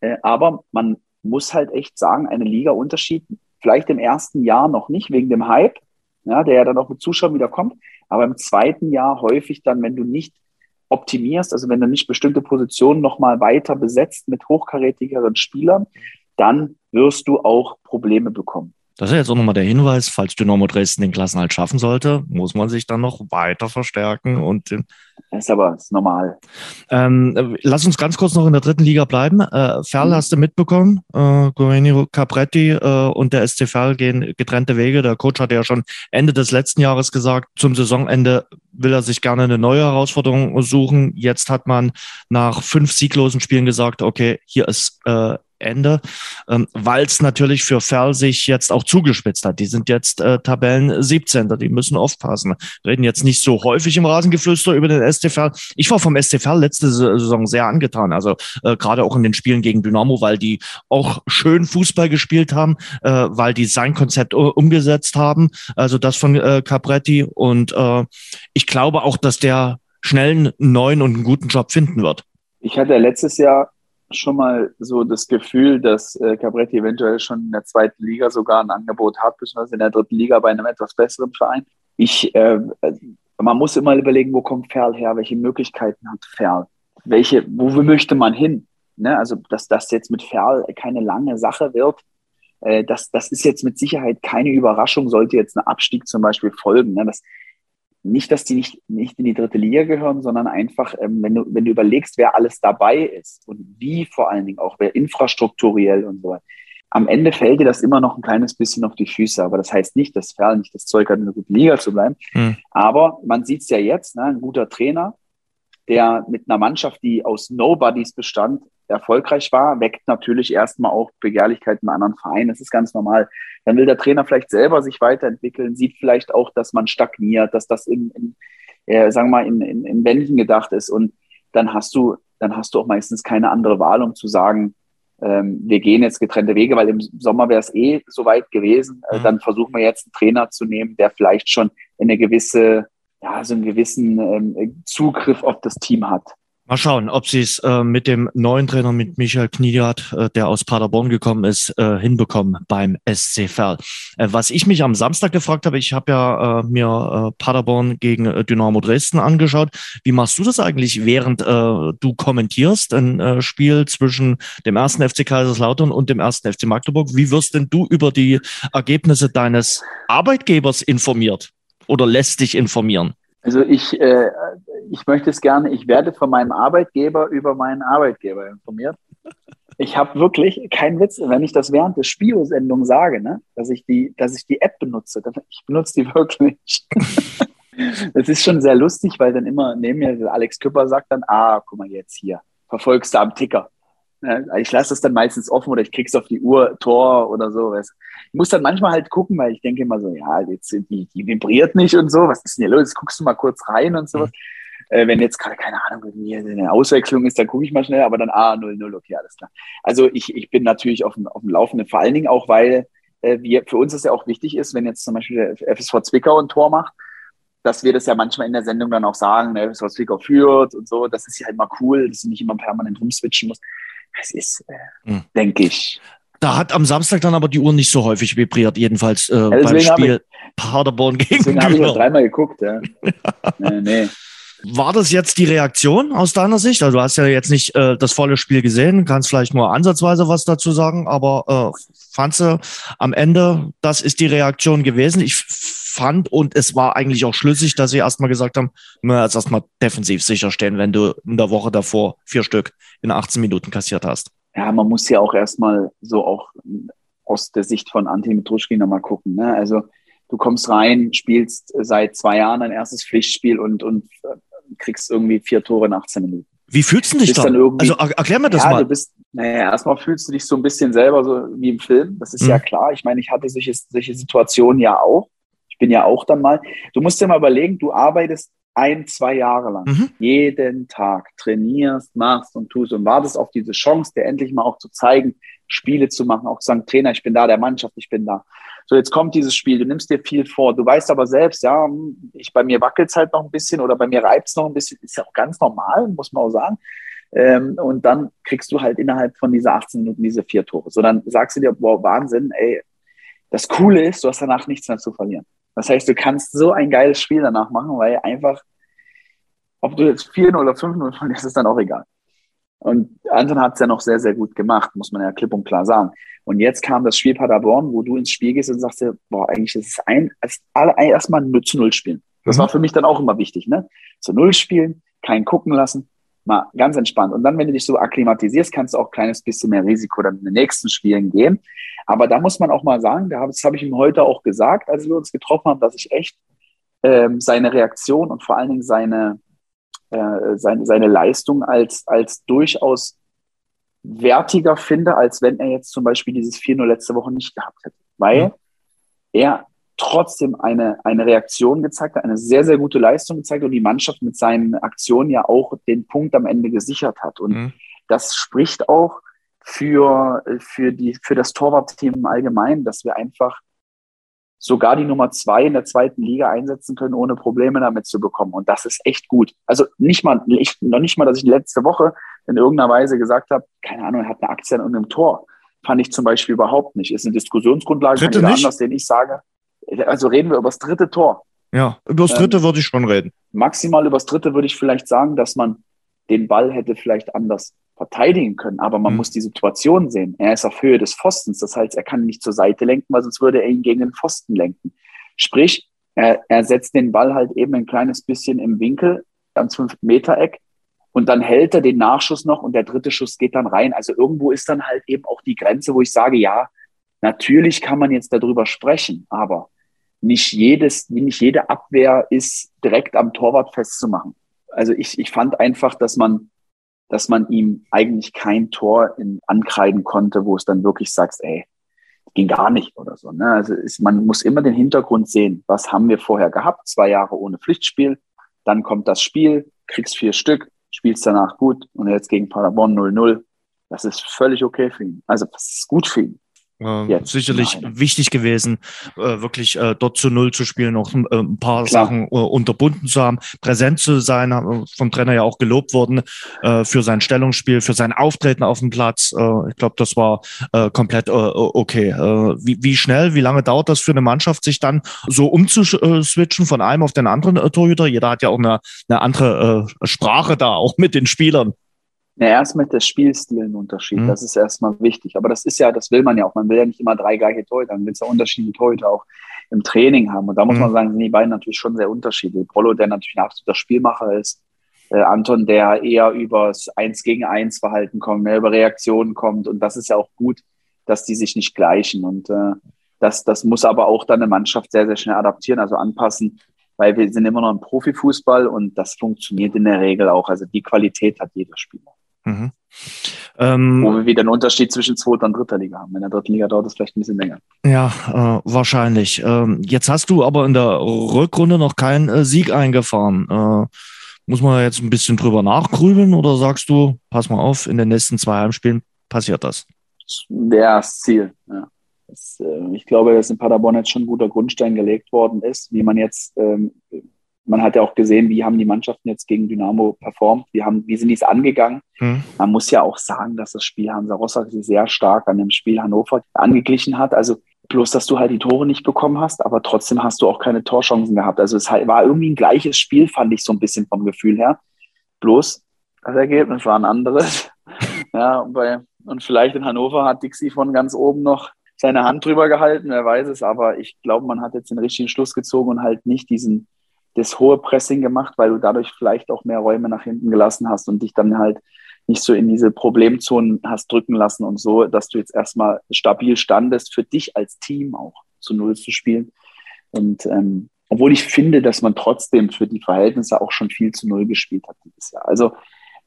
Äh, aber man muss halt echt sagen, eine Liga-Unterschied, vielleicht im ersten Jahr noch nicht, wegen dem Hype, ja, der ja dann auch mit Zuschauern wieder kommt, aber im zweiten Jahr häufig dann, wenn du nicht optimierst, also wenn du nicht bestimmte Positionen nochmal weiter besetzt mit hochkarätigeren Spielern, dann wirst du auch Probleme bekommen. Das ist jetzt auch nochmal der Hinweis, falls Dynamo Dresden den Klassenhalt schaffen sollte, muss man sich dann noch weiter verstärken und das ist aber ist normal. Ähm, lass uns ganz kurz noch in der dritten Liga bleiben. Äh, Ferl mhm. hast du mitbekommen. Äh, Gorenio Capretti äh, und der SC Ferl gehen getrennte Wege. Der Coach hatte ja schon Ende des letzten Jahres gesagt, zum Saisonende will er sich gerne eine neue Herausforderung suchen. Jetzt hat man nach fünf sieglosen Spielen gesagt, okay, hier ist äh, Ende, ähm, weil es natürlich für Ferl sich jetzt auch zugespitzt hat. Die sind jetzt äh, Tabellen 17. Die müssen aufpassen. Reden jetzt nicht so häufig im Rasengeflüster über den STFL. Ich war vom STFL letzte Saison sehr angetan. Also äh, gerade auch in den Spielen gegen Dynamo, weil die auch schön Fußball gespielt haben, äh, weil die sein Konzept umgesetzt haben. Also das von äh, Capretti. Und äh, ich glaube auch, dass der schnell einen neuen und einen guten Job finden wird. Ich hatte letztes Jahr schon mal so das Gefühl, dass äh, Cabretti eventuell schon in der zweiten Liga sogar ein Angebot hat, beziehungsweise in der dritten Liga bei einem etwas besseren Verein. Ich, äh, man muss immer überlegen, wo kommt Ferl her, welche Möglichkeiten hat Ferl, welche, wo möchte man hin? Ne? Also, dass das jetzt mit Ferl keine lange Sache wird, äh, das, das ist jetzt mit Sicherheit keine Überraschung, sollte jetzt ein Abstieg zum Beispiel folgen. Ne? Das, nicht, dass die nicht, nicht in die dritte Liga gehören, sondern einfach, ähm, wenn, du, wenn du überlegst, wer alles dabei ist und wie vor allen Dingen auch, wer infrastrukturell und so weiter. Am Ende fällt dir das immer noch ein kleines bisschen auf die Füße, aber das heißt nicht, dass Ferl nicht das Zeug hat, in der guten Liga zu bleiben. Mhm. Aber man sieht es ja jetzt, ne, ein guter Trainer, der mit einer Mannschaft, die aus Nobodies bestand, erfolgreich war, weckt natürlich erstmal auch Begehrlichkeiten bei anderen Vereinen. Das ist ganz normal. Dann will der Trainer vielleicht selber sich weiterentwickeln, sieht vielleicht auch, dass man stagniert, dass das in, in äh, sagen wir mal, in, in, in Wänden gedacht ist. Und dann hast du, dann hast du auch meistens keine andere Wahl, um zu sagen, ähm, wir gehen jetzt getrennte Wege, weil im Sommer wäre es eh soweit gewesen. Äh, mhm. Dann versuchen wir jetzt einen Trainer zu nehmen, der vielleicht schon eine gewisse, ja, so einen gewissen ähm, Zugriff auf das Team hat. Mal schauen, ob sie es äh, mit dem neuen Trainer, mit Michael Kniat, äh, der aus Paderborn gekommen ist, äh, hinbekommen beim SC Verl. Äh, was ich mich am Samstag gefragt habe, ich habe ja äh, mir äh, Paderborn gegen Dynamo Dresden angeschaut. Wie machst du das eigentlich, während äh, du kommentierst ein Spiel zwischen dem ersten FC Kaiserslautern und dem ersten FC Magdeburg? Wie wirst denn du über die Ergebnisse deines Arbeitgebers informiert oder lässt dich informieren? Also ich, äh, ich möchte es gerne, ich werde von meinem Arbeitgeber über meinen Arbeitgeber informiert. Ich habe wirklich, kein Witz, wenn ich das während der Spielsendung sage, ne, dass, ich die, dass ich die App benutze, ich benutze die wirklich. das ist schon sehr lustig, weil dann immer neben mir Alex Küpper sagt dann, ah, guck mal jetzt hier, verfolgst du am Ticker. Ich lasse das dann meistens offen oder ich krieg's auf die Uhr, Tor oder so. Ich muss dann manchmal halt gucken, weil ich denke immer so, ja, jetzt die, die vibriert nicht und so. Was ist denn hier los? Jetzt guckst du mal kurz rein und sowas. Mhm. Äh, wenn jetzt gerade, keine Ahnung, irgendwie eine Auswechslung ist, dann gucke ich mal schnell, aber dann, ah, 0-0, okay, alles klar. Also ich, ich bin natürlich auf dem, auf dem Laufenden, vor allen Dingen auch, weil äh, wir, für uns es ja auch wichtig ist, wenn jetzt zum Beispiel der FSV Zwickau ein Tor macht, dass wir das ja manchmal in der Sendung dann auch sagen, ne, FSV Zwickau führt und so. Das ist ja halt mal cool, dass du nicht immer permanent rumswitchen musst. Das ist, äh, hm. denke ich. Da hat am Samstag dann aber die Uhr nicht so häufig vibriert, jedenfalls äh, ja, beim Spiel ich, Paderborn gegen Deswegen habe ich noch dreimal geguckt. Ja. nee, nee. War das jetzt die Reaktion aus deiner Sicht? Also du hast ja jetzt nicht äh, das volle Spiel gesehen, kannst vielleicht nur ansatzweise was dazu sagen, aber äh, fandst du am Ende, das ist die Reaktion gewesen? Ich fand und es war eigentlich auch schlüssig, dass sie erstmal gesagt haben, wir jetzt erstmal defensiv sicherstellen, wenn du in der Woche davor vier Stück in 18 Minuten kassiert hast. Ja, man muss ja auch erstmal so auch aus der Sicht von Ante Mitruschki nochmal gucken. Ne? Also du kommst rein, spielst seit zwei Jahren dein erstes Pflichtspiel und, und kriegst irgendwie vier Tore in 18 Minuten. Wie fühlst du dich dann? dann also erklär mir das ja, mal. Du bist, naja, erstmal fühlst du dich so ein bisschen selber so wie im Film. Das ist mhm. ja klar. Ich meine, ich hatte solche, solche Situationen ja auch. Ich bin ja auch dann mal. Du musst dir mal überlegen, du arbeitest ein, zwei Jahre lang, mhm. jeden Tag trainierst, machst und tust und wartest auf diese Chance, dir endlich mal auch zu zeigen, Spiele zu machen, auch zu sagen, Trainer, ich bin da, der Mannschaft, ich bin da. So, jetzt kommt dieses Spiel, du nimmst dir viel vor, du weißt aber selbst, ja, ich, bei mir wackelt es halt noch ein bisschen oder bei mir reibt es noch ein bisschen, ist ja auch ganz normal, muss man auch sagen. Ähm, und dann kriegst du halt innerhalb von dieser 18 Minuten diese vier Tore. So, dann sagst du dir, wow, Wahnsinn, ey, das Coole ist, du hast danach nichts mehr zu verlieren. Das heißt, du kannst so ein geiles Spiel danach machen, weil einfach, ob du jetzt 4-0 oder 5-0 verlierst, ist dann auch egal. Und Anton hat es ja noch sehr, sehr gut gemacht, muss man ja klipp und klar sagen. Und jetzt kam das Spiel Paderborn, wo du ins Spiel gehst und sagst, boah, eigentlich ist es ein, als alle erstmal nur zu Null spielen. Das mhm. war für mich dann auch immer wichtig, ne? Zu Null spielen, keinen gucken lassen, mal ganz entspannt. Und dann, wenn du dich so akklimatisierst, kannst du auch ein kleines bisschen mehr Risiko dann in den nächsten Spielen gehen. Aber da muss man auch mal sagen, das habe ich ihm heute auch gesagt, als wir uns getroffen haben, dass ich echt ähm, seine Reaktion und vor allen Dingen seine, äh, seine, seine Leistung als, als durchaus wertiger finde, als wenn er jetzt zum Beispiel dieses 4-0 letzte Woche nicht gehabt hätte. Weil mhm. er trotzdem eine, eine Reaktion gezeigt hat, eine sehr, sehr gute Leistung gezeigt und die Mannschaft mit seinen Aktionen ja auch den Punkt am Ende gesichert hat. Und mhm. das spricht auch für, für, die, für das Torwartteam im Allgemeinen, dass wir einfach sogar die Nummer zwei in der zweiten Liga einsetzen können, ohne Probleme damit zu bekommen. Und das ist echt gut. Also nicht mal, ich, noch nicht mal, dass ich letzte Woche in irgendeiner Weise gesagt habe, keine Ahnung, er hat eine Aktie an irgendeinem Tor. Fand ich zum Beispiel überhaupt nicht. Ist eine Diskussionsgrundlage, dritte anders, den ich sage. Also reden wir über das dritte Tor. Ja, über das dritte ähm, würde ich schon reden. Maximal über das dritte würde ich vielleicht sagen, dass man den Ball hätte vielleicht anders verteidigen können, aber man mhm. muss die Situation sehen. Er ist auf Höhe des Pfostens, das heißt, er kann nicht zur Seite lenken, weil sonst würde er ihn gegen den Pfosten lenken. Sprich, er, er setzt den Ball halt eben ein kleines bisschen im Winkel ans 5-Meter-Eck und dann hält er den Nachschuss noch und der dritte Schuss geht dann rein. Also irgendwo ist dann halt eben auch die Grenze, wo ich sage, ja, natürlich kann man jetzt darüber sprechen, aber nicht jedes, nicht jede Abwehr ist direkt am Torwart festzumachen. Also ich, ich fand einfach, dass man, dass man ihm eigentlich kein Tor in, ankreiden konnte, wo es dann wirklich sagst, ey, ging gar nicht oder so. Ne? Also ist, man muss immer den Hintergrund sehen. Was haben wir vorher gehabt? Zwei Jahre ohne Pflichtspiel. Dann kommt das Spiel, kriegst vier Stück, spielst danach gut und jetzt gegen Paderborn 0-0. Das ist völlig okay für ihn. Also das ist gut für ihn. Äh, sicherlich Nein. wichtig gewesen, äh, wirklich äh, dort zu Null zu spielen, auch ein paar Klar. Sachen unterbunden zu haben, präsent zu sein, vom Trainer ja auch gelobt worden für sein Stellungsspiel, für sein Auftreten auf dem Platz. ich glaube, das war komplett okay. Wie, wie, schnell, wie lange dauert das für eine Mannschaft, sich dann so umzuswitchen von einem auf den anderen Torhüter? Jeder hat ja auch eine, eine andere Sprache da, auch mit den Spielern. Ja, erstmal der Spielstil ein Unterschied. Mhm. Das ist erstmal wichtig. Aber das ist ja, das will man ja auch. Man will ja nicht immer drei gleiche Torhüter. Man will ja unterschiedliche Torhüter auch im Training haben. Und da muss mhm. man sagen, sind die beiden natürlich schon sehr unterschiedlich. Prollo, der natürlich ein absoluter Spielmacher ist. Äh, Anton, der eher übers Eins gegen Eins Verhalten kommt, mehr über Reaktionen kommt. Und das ist ja auch gut, dass die sich nicht gleichen. Und äh, das, das muss aber auch dann eine Mannschaft sehr, sehr schnell adaptieren, also anpassen, weil wir sind immer noch im Profifußball und das funktioniert in der Regel auch. Also die Qualität hat jeder Spieler. Mhm. Ähm, Wo wir wieder einen Unterschied zwischen zweiter und dritter Liga haben. In der dritten Liga dauert es vielleicht ein bisschen länger. Ja, äh, wahrscheinlich. Ähm, jetzt hast du aber in der Rückrunde noch keinen äh, Sieg eingefahren. Äh, muss man jetzt ein bisschen drüber nachgrübeln oder sagst du, pass mal auf, in den nächsten zwei Heimspielen passiert das? Das wäre das Ziel. Ja. Das, äh, ich glaube, dass in Paderborn jetzt schon ein guter Grundstein gelegt worden ist, wie man jetzt ähm, man hat ja auch gesehen, wie haben die Mannschaften jetzt gegen Dynamo performt, wie, haben, wie sind die es angegangen. Mhm. Man muss ja auch sagen, dass das Spiel Hansa Rostock sich sehr stark an dem Spiel Hannover angeglichen hat. Also bloß, dass du halt die Tore nicht bekommen hast, aber trotzdem hast du auch keine Torchancen gehabt. Also es war irgendwie ein gleiches Spiel, fand ich so ein bisschen vom Gefühl her. Bloß das Ergebnis war ein anderes. ja, bei, und vielleicht in Hannover hat Dixie von ganz oben noch seine Hand drüber gehalten, wer weiß es, aber ich glaube, man hat jetzt den richtigen Schluss gezogen und halt nicht diesen das hohe Pressing gemacht, weil du dadurch vielleicht auch mehr Räume nach hinten gelassen hast und dich dann halt nicht so in diese Problemzonen hast drücken lassen und so, dass du jetzt erstmal stabil standest, für dich als Team auch zu Null zu spielen. Und ähm, obwohl ich finde, dass man trotzdem für die Verhältnisse auch schon viel zu Null gespielt hat dieses Jahr. Also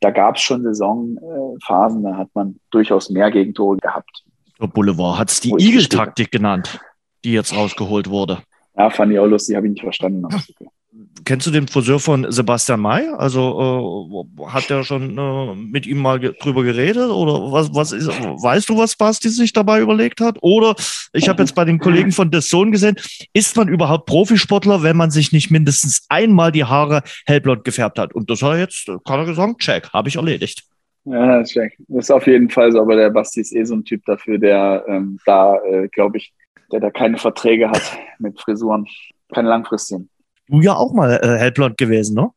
da gab es schon Saisonphasen, da hat man durchaus mehr Gegentore gehabt. Der Boulevard hat es die Igel-Taktik genannt, die jetzt rausgeholt wurde. Ja, fand ich auch lustig, habe ich nicht verstanden. Okay kennst du den Friseur von Sebastian May? Also äh, hat der schon äh, mit ihm mal ge drüber geredet oder was, was ist, weißt du, was Basti sich dabei überlegt hat? Oder ich habe jetzt bei den Kollegen von Zone gesehen, ist man überhaupt Profisportler, wenn man sich nicht mindestens einmal die Haare hellblond gefärbt hat? Und das hat er jetzt, kann er gesagt, check, habe ich erledigt. Ja, check. Das ist auf jeden Fall so, aber der Basti ist eh so ein Typ dafür, der ähm, da, äh, glaube ich, der da keine Verträge hat mit Frisuren, keine langfristigen du ja auch mal äh, hellblond gewesen, ne?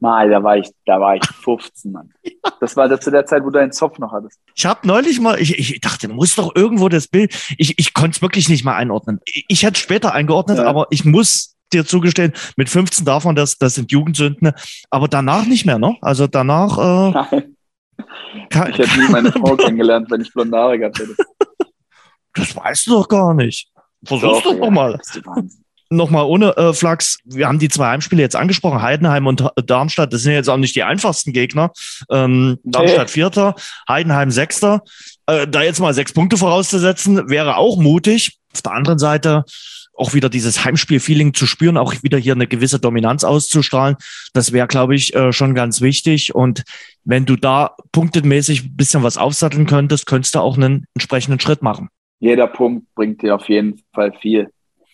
Mal, da war ich, da war ich 15, Mann. Das war das zu der Zeit, wo du einen Zopf noch hattest. Ich habe neulich mal, ich, ich dachte, muss doch irgendwo das Bild. Ich, ich konnte es wirklich nicht mal einordnen. Ich, ich hätte später eingeordnet, ja. aber ich muss dir zugestehen, mit 15 darf man das, das sind Jugendsünden, aber danach nicht mehr, ne? Also danach. Äh, Nein. Kann, ich hätte nie meine Frau kennengelernt, wenn ich blonde Haare gehabt hätte. Das weißt du doch gar nicht. Versuch's doch, doch ja, mal. Das ist Wahnsinn nochmal ohne äh, Flachs, wir haben die zwei Heimspiele jetzt angesprochen, Heidenheim und Darmstadt, das sind jetzt auch nicht die einfachsten Gegner. Ähm, Darmstadt Vierter, Heidenheim Sechster. Äh, da jetzt mal sechs Punkte vorauszusetzen, wäre auch mutig. Auf der anderen Seite auch wieder dieses Heimspiel-Feeling zu spüren, auch wieder hier eine gewisse Dominanz auszustrahlen. Das wäre, glaube ich, äh, schon ganz wichtig. Und wenn du da punktemäßig ein bisschen was aufsatteln könntest, könntest du auch einen entsprechenden Schritt machen. Jeder Punkt bringt dir auf jeden Fall viel.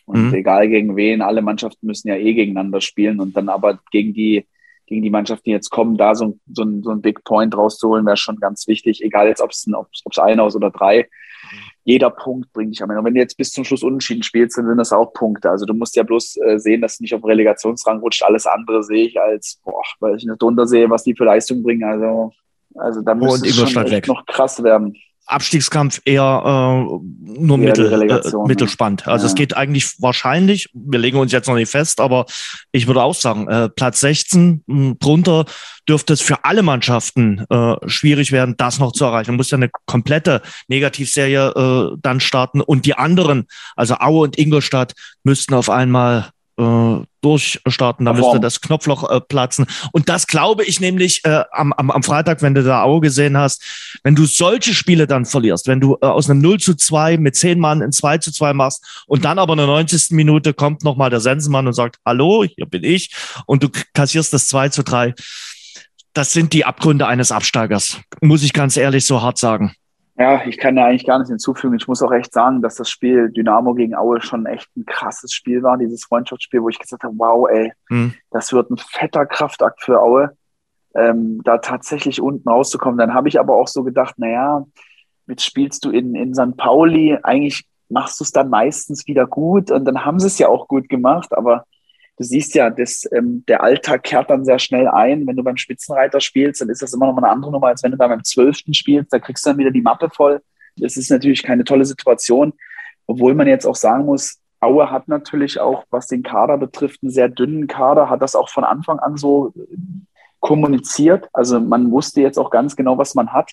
Und mhm. egal gegen wen, alle Mannschaften müssen ja eh gegeneinander spielen und dann aber gegen die, gegen die Mannschaften, die jetzt kommen, da so, so, ein, so ein Big Point rauszuholen, wäre schon ganz wichtig. Egal jetzt, ob es ob's ein aus oder drei. Jeder Punkt bringt dich am Ende. Und wenn du jetzt bis zum Schluss unentschieden spielst, dann sind das auch Punkte. Also du musst ja bloß äh, sehen, dass du nicht auf Relegationsrang rutscht. Alles andere sehe ich als, boah, weil ich nicht drunter sehe, was die für Leistung bringen. Also, also da muss es schon echt noch krass werden. Abstiegskampf eher äh, nur eher mittel, äh, mittelspannend. Also ja. es geht eigentlich wahrscheinlich, wir legen uns jetzt noch nicht fest, aber ich würde auch sagen, äh, Platz 16 mh, hm, drunter dürfte es für alle Mannschaften äh, schwierig werden, das noch zu erreichen. Man muss ja eine komplette Negativserie äh, dann starten und die anderen, also Aue und Ingolstadt, müssten auf einmal äh, durchstarten, da müsste das Knopfloch äh, platzen. Und das glaube ich nämlich äh, am, am, am Freitag, wenn du da Auge gesehen hast, wenn du solche Spiele dann verlierst, wenn du äh, aus einem 0 zu 2 mit 10 Mann in 2 zu 2 machst und dann aber in der 90. Minute kommt nochmal der Sensenmann und sagt, hallo, hier bin ich und du kassierst das 2 zu 3. Das sind die Abgründe eines Absteigers, muss ich ganz ehrlich so hart sagen. Ja, ich kann da eigentlich gar nichts hinzufügen. Ich muss auch echt sagen, dass das Spiel Dynamo gegen Aue schon echt ein krasses Spiel war, dieses Freundschaftsspiel, wo ich gesagt habe, wow, ey, hm. das wird ein fetter Kraftakt für Aue, ähm, da tatsächlich unten rauszukommen. Dann habe ich aber auch so gedacht, naja, jetzt spielst du in, in St. Pauli, eigentlich machst du es dann meistens wieder gut und dann haben sie es ja auch gut gemacht, aber du siehst ja, das, ähm, der Alltag kehrt dann sehr schnell ein. Wenn du beim Spitzenreiter spielst, dann ist das immer noch mal eine andere Nummer, als wenn du da beim Zwölften spielst. Da kriegst du dann wieder die Mappe voll. Das ist natürlich keine tolle Situation. Obwohl man jetzt auch sagen muss, Aue hat natürlich auch, was den Kader betrifft, einen sehr dünnen Kader, hat das auch von Anfang an so kommuniziert. Also man wusste jetzt auch ganz genau, was man hat.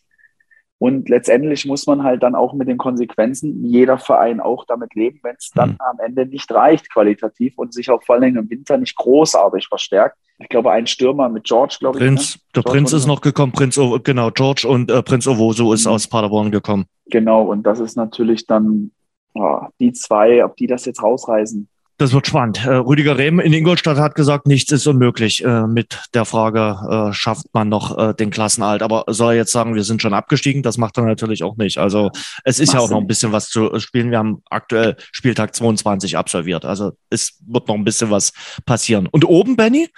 Und letztendlich muss man halt dann auch mit den Konsequenzen, jeder Verein auch damit leben, wenn es dann mhm. am Ende nicht reicht qualitativ und sich auch vor allem im Winter nicht großartig verstärkt. Ich glaube, ein Stürmer mit George, glaube ich. Prinz, ne? Der George Prinz ist noch gekommen, Prinz, o genau, George und äh, Prinz Ovoso ist mhm. aus Paderborn gekommen. Genau, und das ist natürlich dann oh, die zwei, ob die das jetzt rausreißen, das wird spannend. Äh, Rüdiger Rehm in Ingolstadt hat gesagt, nichts ist unmöglich äh, mit der Frage, äh, schafft man noch den Klassenalt. Aber soll er jetzt sagen, wir sind schon abgestiegen? Das macht er natürlich auch nicht. Also es ist Mach's ja auch noch ein bisschen was zu spielen. Wir haben aktuell Spieltag 22 absolviert. Also es wird noch ein bisschen was passieren. Und oben, Benny,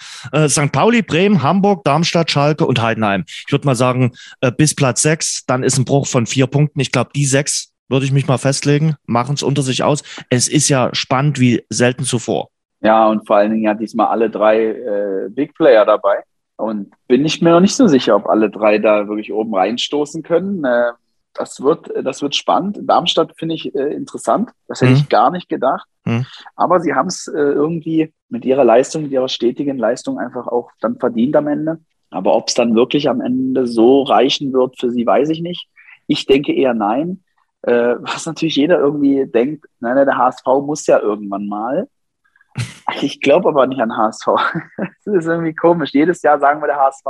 St. Pauli, Bremen, Hamburg, Darmstadt, Schalke und Heidenheim. Ich würde mal sagen, bis Platz sechs, dann ist ein Bruch von vier Punkten. Ich glaube, die sechs würde ich mich mal festlegen, machen es unter sich aus. Es ist ja spannend wie selten zuvor. Ja, und vor allen Dingen ja diesmal alle drei äh, Big Player dabei. Und bin ich mir noch nicht so sicher, ob alle drei da wirklich oben reinstoßen können. Äh, das, wird, das wird spannend. Darmstadt finde ich äh, interessant. Das hätte mhm. ich gar nicht gedacht. Mhm. Aber sie haben es äh, irgendwie mit ihrer Leistung, mit ihrer stetigen Leistung einfach auch dann verdient am Ende. Aber ob es dann wirklich am Ende so reichen wird für sie, weiß ich nicht. Ich denke eher nein. Äh, was natürlich jeder irgendwie denkt, nein, nein, der HSV muss ja irgendwann mal. Ich glaube aber nicht an HSV. das ist irgendwie komisch. Jedes Jahr sagen wir der HSV,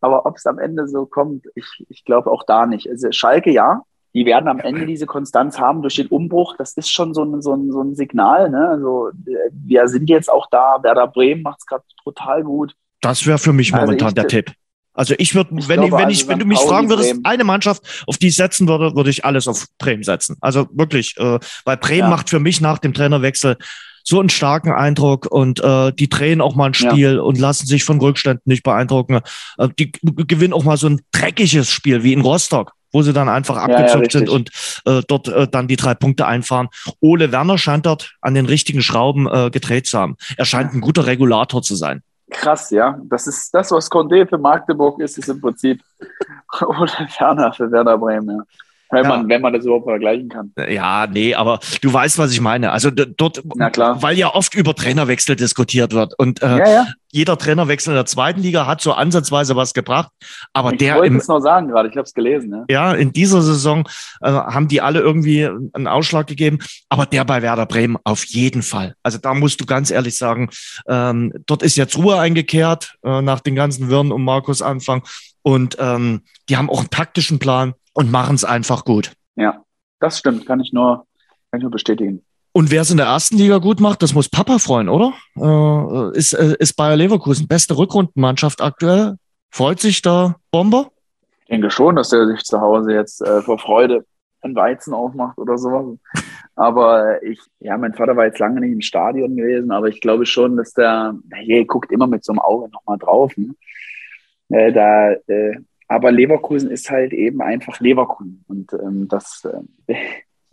aber ob es am Ende so kommt, ich, ich glaube auch da nicht. Also Schalke ja, die werden am Ende diese Konstanz haben durch den Umbruch. Das ist schon so ein, so ein, so ein Signal. Ne? Also, wir sind jetzt auch da. Werder Bremen macht es gerade total gut. Das wäre für mich also momentan ich, der Tipp. Also ich würde, wenn, glaube, wenn, ich, also wenn du mich fragen würdest, Bremen. eine Mannschaft, auf die ich setzen würde, würde ich alles auf Bremen setzen. Also wirklich, äh, weil Bremen ja. macht für mich nach dem Trainerwechsel so einen starken Eindruck und äh, die drehen auch mal ein Spiel ja. und lassen sich von Rückständen nicht beeindrucken. Äh, die gewinnen auch mal so ein dreckiges Spiel wie in Rostock wo sie dann einfach abgezockt ja, ja, sind und äh, dort äh, dann die drei Punkte einfahren. Ole Werner scheint dort an den richtigen Schrauben äh, gedreht zu haben. Er scheint ein guter Regulator zu sein. Krass, ja. Das ist das, was Condé für Magdeburg ist, ist im Prinzip oder Werner für Werder Bremen, ja. Wenn, ja. man, wenn man das überhaupt vergleichen kann. Ja, nee, aber du weißt, was ich meine. Also dort, weil ja oft über Trainerwechsel diskutiert wird. Und äh, ja, ja. jeder Trainerwechsel in der zweiten Liga hat so ansatzweise was gebracht. Aber ich der. Ich wollte es noch sagen gerade, ich habe es gelesen. Ja. ja, in dieser Saison äh, haben die alle irgendwie einen Ausschlag gegeben. Aber der bei Werder Bremen auf jeden Fall. Also da musst du ganz ehrlich sagen, ähm, dort ist jetzt Ruhe eingekehrt äh, nach den ganzen Wirren um Markus Anfang. Und ähm, die haben auch einen taktischen Plan und machen es einfach gut. Ja, das stimmt, kann ich nur, kann ich nur bestätigen. Und wer es in der ersten Liga gut macht, das muss Papa freuen, oder? Äh, ist, äh, ist Bayer Leverkusen beste Rückrundenmannschaft aktuell? Freut sich da Bomber? Ich denke schon, dass er sich zu Hause jetzt äh, vor Freude ein Weizen aufmacht oder sowas. Aber ich, ja, mein Vater war jetzt lange nicht im Stadion gewesen, aber ich glaube schon, dass der, hey, guckt immer mit so einem Auge nochmal drauf. Ne? Äh, da äh, aber Leverkusen ist halt eben einfach Leverkusen. Und ähm, das äh,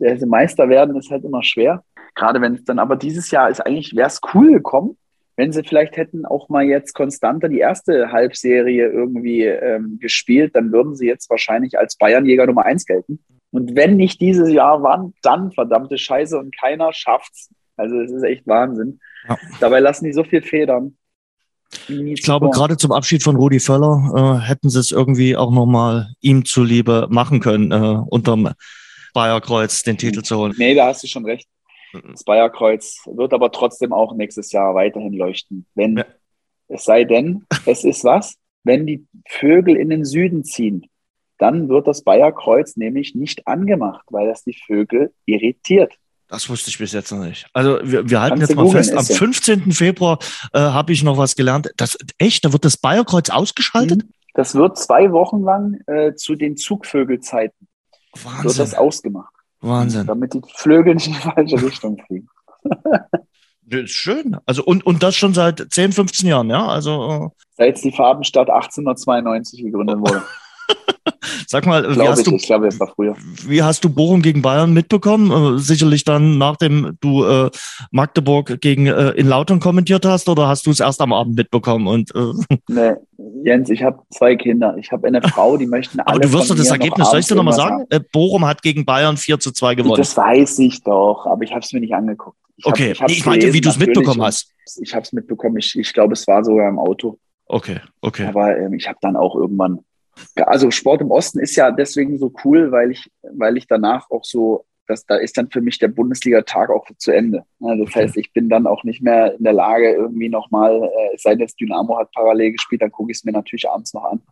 also Meister werden ist halt immer schwer. Gerade wenn es dann, aber dieses Jahr ist eigentlich, wäre es cool gekommen, wenn sie vielleicht hätten auch mal jetzt konstanter die erste Halbserie irgendwie ähm, gespielt, dann würden sie jetzt wahrscheinlich als Bayernjäger Nummer eins gelten. Und wenn nicht dieses Jahr, wann? Dann verdammte Scheiße und keiner schafft's. Also es ist echt Wahnsinn. Ja. Dabei lassen die so viel Federn. Ich glaube, gerade zum Abschied von Rudi Völler äh, hätten sie es irgendwie auch nochmal ihm zuliebe machen können, äh, unterm Bayerkreuz den Titel zu holen. Nee, da hast du schon recht. Das Bayerkreuz wird aber trotzdem auch nächstes Jahr weiterhin leuchten. Wenn, ja. es sei denn, es ist was, wenn die Vögel in den Süden ziehen, dann wird das Bayerkreuz nämlich nicht angemacht, weil das die Vögel irritiert. Das wusste ich bis jetzt noch nicht. Also wir, wir halten Kannst jetzt mal fest, am 15. Februar äh, habe ich noch was gelernt. Das, echt, da wird das Bayerkreuz ausgeschaltet? Mhm. Das wird zwei Wochen lang äh, zu den Zugvögelzeiten. Wahnsinn. Wird das ausgemacht. Wahnsinn. Damit die Flügel nicht in die falsche Richtung fliegen. Schön. Also und, und das schon seit 10, 15 Jahren, ja? Also, äh Seit die Farbenstadt 1892 gegründet wurde. Sag mal, wie hast, ich, du, ich glaube, es war früher. wie hast du Bochum gegen Bayern mitbekommen? Äh, sicherlich dann, nachdem du äh, Magdeburg gegen äh, in Lautern kommentiert hast, oder hast du es erst am Abend mitbekommen? Und, äh nee, Jens, ich habe zwei Kinder. Ich habe eine Frau, die möchten alle. Aber du wirst doch das Ergebnis, soll ich dir nochmal sagen? Äh, Bochum hat gegen Bayern 4 zu 2 gewonnen. Das weiß ich doch, aber ich habe es mir nicht angeguckt. Ich okay, hab, ich, ich meinte, wie du es mitbekommen hast. Ich habe es mitbekommen. Ich, ich glaube, es war sogar im Auto. Okay, okay. Aber ähm, ich habe dann auch irgendwann also Sport im Osten ist ja deswegen so cool, weil ich, weil ich danach auch so, dass da ist dann für mich der Bundesliga-Tag auch zu Ende. Also das heißt, ich bin dann auch nicht mehr in der Lage, irgendwie nochmal, äh, sei jetzt Dynamo hat parallel gespielt, dann gucke ich es mir natürlich abends noch an.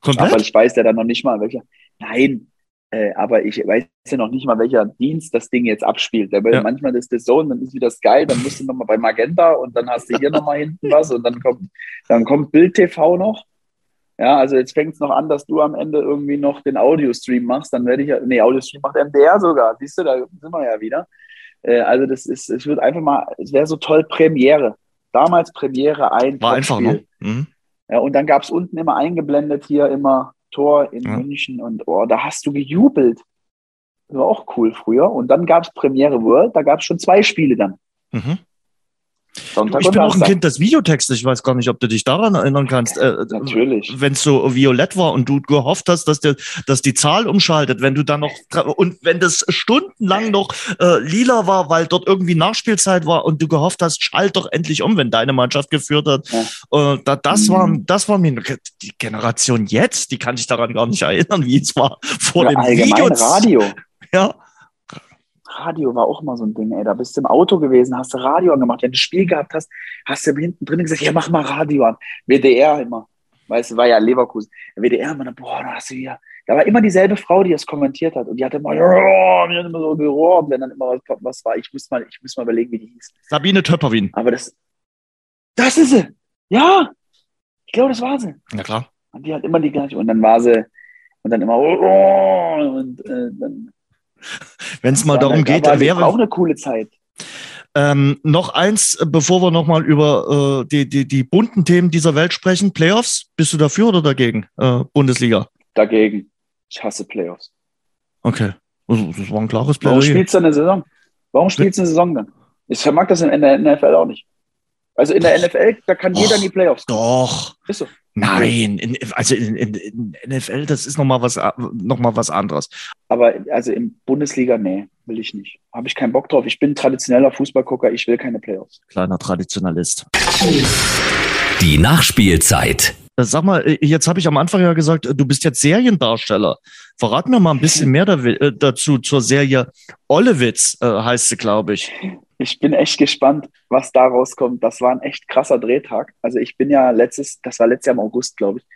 Komplett? Aber ich weiß ja dann noch nicht mal, welcher. Nein, äh, aber ich weiß ja noch nicht mal, welcher Dienst das Ding jetzt abspielt. Weil ja. manchmal ist das so und dann ist wieder Sky, dann musst du nochmal bei Magenta und dann hast du hier nochmal hinten was und dann kommt, dann kommt Bild TV noch ja, also jetzt fängt es noch an, dass du am Ende irgendwie noch den Audio-Stream machst. Dann werde ich ja, nee, Audio-Stream macht MDR sogar. Siehst du, da sind wir ja wieder. Äh, also das ist, es wird einfach mal, es wäre so toll Premiere. Damals Premiere ein. War einfach, ne? Mhm. Ja, und dann gab es unten immer eingeblendet hier immer Tor in ja. München und oh, da hast du gejubelt. Das war auch cool früher. Und dann gab es Premiere World, da gab es schon zwei Spiele dann. Mhm. Sonntag ich bin auch ein Kind des Videotextes. Ich weiß gar nicht, ob du dich daran erinnern kannst. Äh, Natürlich. Wenn es so violett war und du gehofft hast, dass, der, dass die Zahl umschaltet, wenn du dann noch und wenn das stundenlang noch äh, lila war, weil dort irgendwie Nachspielzeit war und du gehofft hast, schalt doch endlich um, wenn deine Mannschaft geführt hat. Ja. Äh, da, das mhm. war das war mir die Generation jetzt, die kann sich daran gar nicht erinnern, wie es war vor Oder dem Video. Radio. Ja. Radio war auch immer so ein Ding, ey. Da bist du im Auto gewesen, hast du Radio angemacht. Wenn du ein Spiel gehabt hast, hast du hinten drin gesagt, ja, mach mal Radio an. WDR immer. Weißt du, war ja Leverkusen. WDR immer, boah, da hast du hier. Da war immer dieselbe Frau, die es kommentiert hat. Und die hatte immer, oh, die hat immer so gerohrt, wenn dann immer was, was war. Ich muss mal, ich muss mal überlegen, wie die hieß. Sabine Töpperwin. Aber das, das ist sie. Ja. Ich glaube, das war sie. Ja, klar. Und die hat immer die gleiche. Und dann war sie, und dann immer, oh, und äh, dann wenn es mal ja, darum geht, wäre auch eine coole Zeit. Ähm, noch eins, bevor wir nochmal über äh, die, die, die bunten Themen dieser Welt sprechen. Playoffs, bist du dafür oder dagegen? Äh, Bundesliga? Dagegen. Ich hasse Playoffs. Okay. Also, das war ein klares Plädoyer. Warum spielst du eine Saison? Warum spielst du eine Saison dann? Ich vermag das in der NFL auch nicht. Also in der NFL, da kann jeder in die Playoffs. Doch. Ist so. Nein, in, also in, in, in, NFL, das ist nochmal was, noch mal was anderes. Aber also in Bundesliga, nee, will ich nicht. Habe ich keinen Bock drauf. Ich bin traditioneller Fußballgucker, ich will keine Playoffs. Kleiner Traditionalist. Die Nachspielzeit. Äh, sag mal, äh, jetzt habe ich am Anfang ja gesagt, du bist jetzt Seriendarsteller. Verrat mir mal ein bisschen mehr äh, dazu zur Serie Ollewitz, heißt sie, glaube ich ich bin echt gespannt, was da rauskommt. Das war ein echt krasser Drehtag. Also ich bin ja letztes, das war letztes Jahr im August, glaube ich.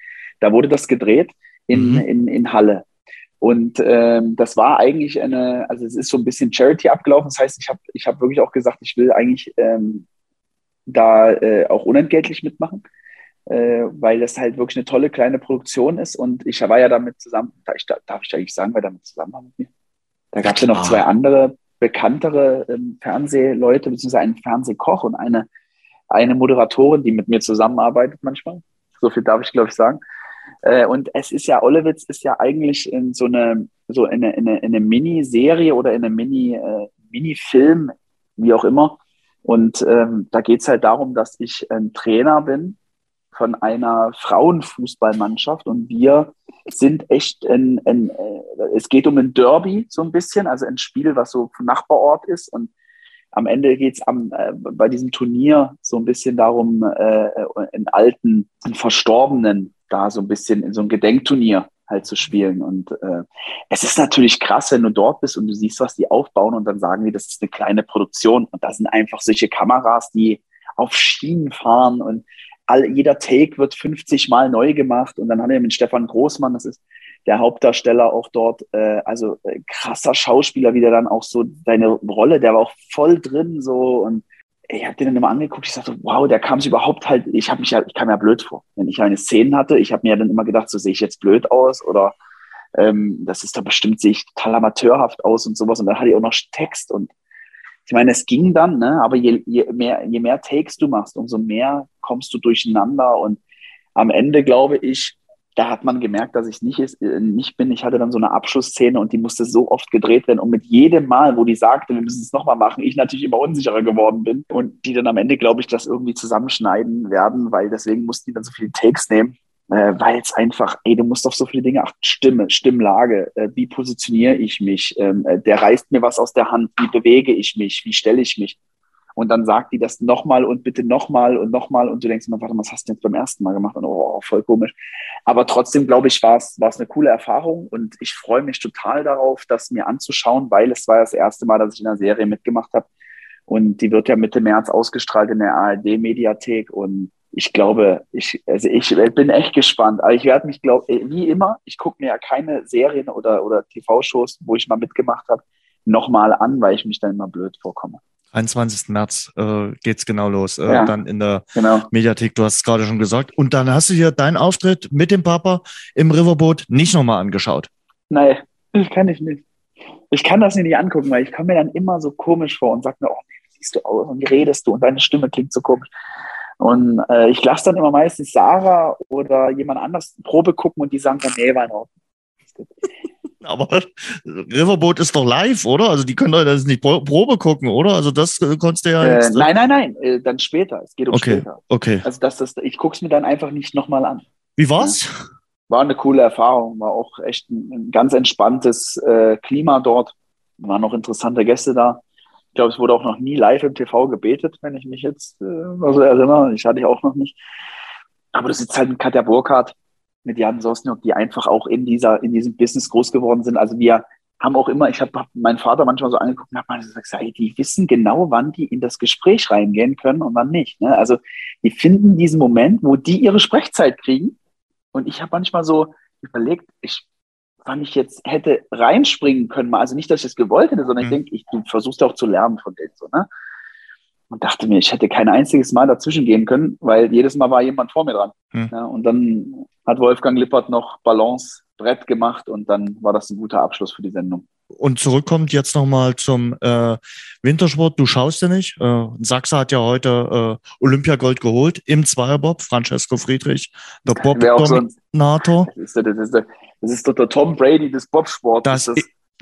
Da wurde das gedreht in, mhm. in, in Halle. Und ähm, das war eigentlich eine, also es ist so ein bisschen Charity abgelaufen. Das heißt, ich habe ich hab wirklich auch gesagt, ich will eigentlich ähm, da äh, auch unentgeltlich mitmachen, äh, weil das halt wirklich eine tolle kleine Produktion ist. Und ich war ja damit zusammen, darf ich, darf ich eigentlich sagen, wer damit zusammen war mit mir? Da gab es ja noch zwei andere bekanntere ähm, Fernsehleute, beziehungsweise einen Fernsehkoch und eine, eine Moderatorin, die mit mir zusammenarbeitet manchmal. So viel darf ich, glaube ich, sagen. Äh, und es ist ja, Ollewitz ist ja eigentlich in so eine, so in eine, in eine, in eine Miniserie oder in einem Mini, äh, Mini-Film, wie auch immer. Und ähm, da geht es halt darum, dass ich ein Trainer bin von einer Frauenfußballmannschaft und wir sind echt ein, ein, äh, es geht um ein Derby so ein bisschen, also ein Spiel, was so Nachbarort ist und am Ende geht es äh, bei diesem Turnier so ein bisschen darum, äh, einen alten, einen Verstorbenen da so ein bisschen in so ein Gedenkturnier halt zu spielen. Und äh, es ist natürlich krass, wenn du dort bist und du siehst, was die aufbauen und dann sagen die, das ist eine kleine Produktion. Und da sind einfach solche Kameras, die auf Schienen fahren und all, jeder Take wird 50 Mal neu gemacht. Und dann haben wir mit Stefan Großmann, das ist der Hauptdarsteller auch dort, äh, also äh, krasser Schauspieler, wie der dann auch so seine Rolle, der war auch voll drin so und ich habe den dann immer angeguckt, ich sagte, wow, der kam es überhaupt halt, ich habe mich ja, ich kam ja blöd vor. Wenn ich eine Szene hatte, ich habe mir ja dann immer gedacht, so sehe ich jetzt blöd aus oder ähm, das ist doch bestimmt, sehe ich total amateurhaft aus und sowas. Und dann hatte ich auch noch Text und ich meine, es ging dann, ne? aber je, je, mehr, je mehr Takes du machst, umso mehr kommst du durcheinander und am Ende, glaube ich, da hat man gemerkt, dass ich nicht, ist, nicht bin. Ich hatte dann so eine Abschlussszene und die musste so oft gedreht werden. Und mit jedem Mal, wo die sagte, wir müssen es nochmal machen, ich natürlich immer unsicherer geworden bin. Und die dann am Ende, glaube ich, das irgendwie zusammenschneiden werden, weil deswegen mussten die dann so viele Takes nehmen. Äh, weil es einfach, ey, du musst auf so viele Dinge achten. Stimme, Stimmlage, äh, wie positioniere ich mich? Ähm, äh, der reißt mir was aus der Hand, wie bewege ich mich, wie stelle ich mich? Und dann sagt die das nochmal und bitte nochmal und nochmal. Und du denkst immer, warte, was hast du jetzt beim ersten Mal gemacht? Und oh, voll komisch. Aber trotzdem, glaube ich, war es, war es eine coole Erfahrung. Und ich freue mich total darauf, das mir anzuschauen, weil es war das erste Mal, dass ich in einer Serie mitgemacht habe. Und die wird ja Mitte März ausgestrahlt in der ARD-Mediathek. Und ich glaube, ich, also ich bin echt gespannt. Aber ich werde mich, glaube wie immer, ich gucke mir ja keine Serien oder, oder TV-Shows, wo ich mal mitgemacht habe, nochmal an, weil ich mich dann immer blöd vorkomme. 21. März äh, geht's genau los. Äh, ja, dann in der genau. Mediathek, du hast es gerade schon gesagt. Und dann hast du dir deinen Auftritt mit dem Papa im Riverboot nicht nochmal angeschaut. Nein, das kann ich nicht. Ich kann das nicht angucken, weil ich komme mir dann immer so komisch vor und sage mir, oh wie siehst du aus und wie redest du und deine Stimme klingt so komisch. Und äh, ich lasse dann immer meistens Sarah oder jemand anders Probe gucken und die sagen dann, nee, war in Ordnung. Aber Riverboat ist doch live, oder? Also die können doch das nicht Probe gucken, oder? Also das äh, konntest du ja äh, jetzt, Nein, nein, nein, äh, dann später. Es geht um okay, später. Okay. Also das, das, ich gucke es mir dann einfach nicht nochmal an. Wie war's? Ja. War eine coole Erfahrung, war auch echt ein, ein ganz entspanntes äh, Klima dort. Waren noch interessante Gäste da. Ich glaube, es wurde auch noch nie live im TV gebetet, wenn ich mich jetzt äh, also erinnere. Ich hatte ich auch noch nicht. Aber du sitzt halt mit Katja Burkhardt, mit Jan Sosniok, die einfach auch in dieser, in diesem Business groß geworden sind. Also wir haben auch immer, ich habe hab meinen Vater manchmal so angeguckt und habe gesagt, hey, die wissen genau, wann die in das Gespräch reingehen können und wann nicht. Ne? Also die finden diesen Moment, wo die ihre Sprechzeit kriegen. Und ich habe manchmal so überlegt, ich, wann ich jetzt hätte reinspringen können. Also nicht, dass ich es gewollt hätte, sondern mhm. ich denke, ich, du versuchst auch zu lernen von denen. So, ne? und dachte mir, ich hätte kein einziges Mal dazwischen gehen können, weil jedes Mal war jemand vor mir dran. Hm. Ja, und dann hat Wolfgang Lippert noch Balance Brett gemacht und dann war das ein guter Abschluss für die Sendung. Und zurückkommt jetzt nochmal zum äh, Wintersport. Du schaust ja nicht. Äh, Sachse hat ja heute äh, Olympiagold geholt im Zweierbob. Francesco Friedrich, der Bob-Dominator. Das, ist, das, ist, das ist doch der Tom Brady des Bobsports. Das,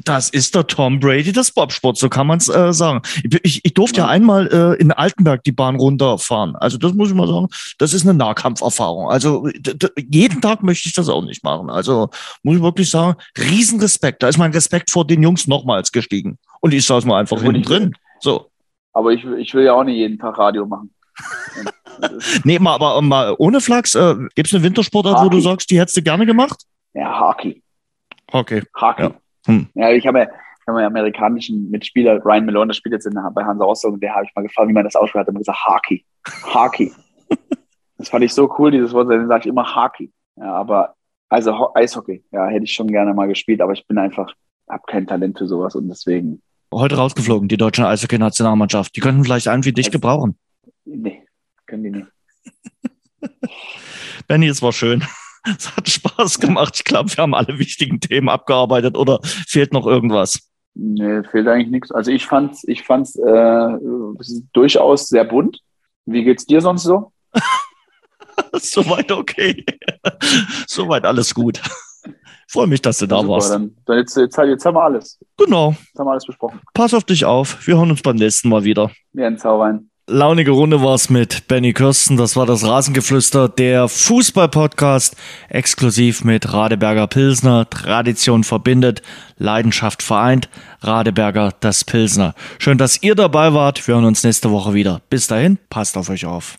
das, ist der Tom Brady des Bobsports, so kann man es äh, sagen. Ich, ich durfte ja, ja einmal äh, in Altenberg die Bahn runterfahren. Also das muss ich mal sagen, das ist eine Nahkampferfahrung. Also jeden Tag möchte ich das auch nicht machen. Also muss ich wirklich sagen, Riesenrespekt. Da ist mein Respekt vor den Jungs nochmals gestiegen. Und ich saß mal einfach hinten drin. So. Aber ich, ich will ja auch nicht jeden Tag Radio machen. nee, mal, aber mal ohne Flachs, äh, gibt es eine Wintersportart, wo du sagst, die hättest du gerne gemacht? Ja, Hockey. Hockey. Hockey. Ja. Hm. Ja, ich habe ja, ich habe einen amerikanischen Mitspieler, Ryan Malone, der spielt jetzt in, bei Hansa Rostock, und der habe ich mal gefragt, wie man das ausspricht, hat er gesagt, Hockey. Hockey. das fand ich so cool, dieses Wort, dann sage ich immer Hockey. Ja, aber, also Eishockey, ja, hätte ich schon gerne mal gespielt, aber ich bin einfach, habe kein Talent für sowas und deswegen. Heute rausgeflogen, die deutsche Eishockey-Nationalmannschaft. Die könnten vielleicht einen wie dich also, gebrauchen. Nee, können die nicht. Benny, es war schön. Es hat Spaß gemacht. Ich glaube, wir haben alle wichtigen Themen abgearbeitet oder fehlt noch irgendwas? Nee, fehlt eigentlich nichts. Also ich fand's, ich fand's äh, durchaus sehr bunt. Wie geht's dir sonst so? Soweit okay. Soweit alles gut. Freue mich, dass du da super, warst. Dann, dann jetzt, jetzt, jetzt, haben wir alles. Genau. Jetzt haben wir alles besprochen. Pass auf dich auf. Wir hören uns beim nächsten Mal wieder. Ja, ein Zauberein. Launige Runde war es mit Benny Kirsten. Das war das Rasengeflüster, der Fußball-Podcast, exklusiv mit Radeberger Pilsner. Tradition verbindet, Leidenschaft vereint. Radeberger, das Pilsner. Schön, dass ihr dabei wart. Wir hören uns nächste Woche wieder. Bis dahin, passt auf euch auf.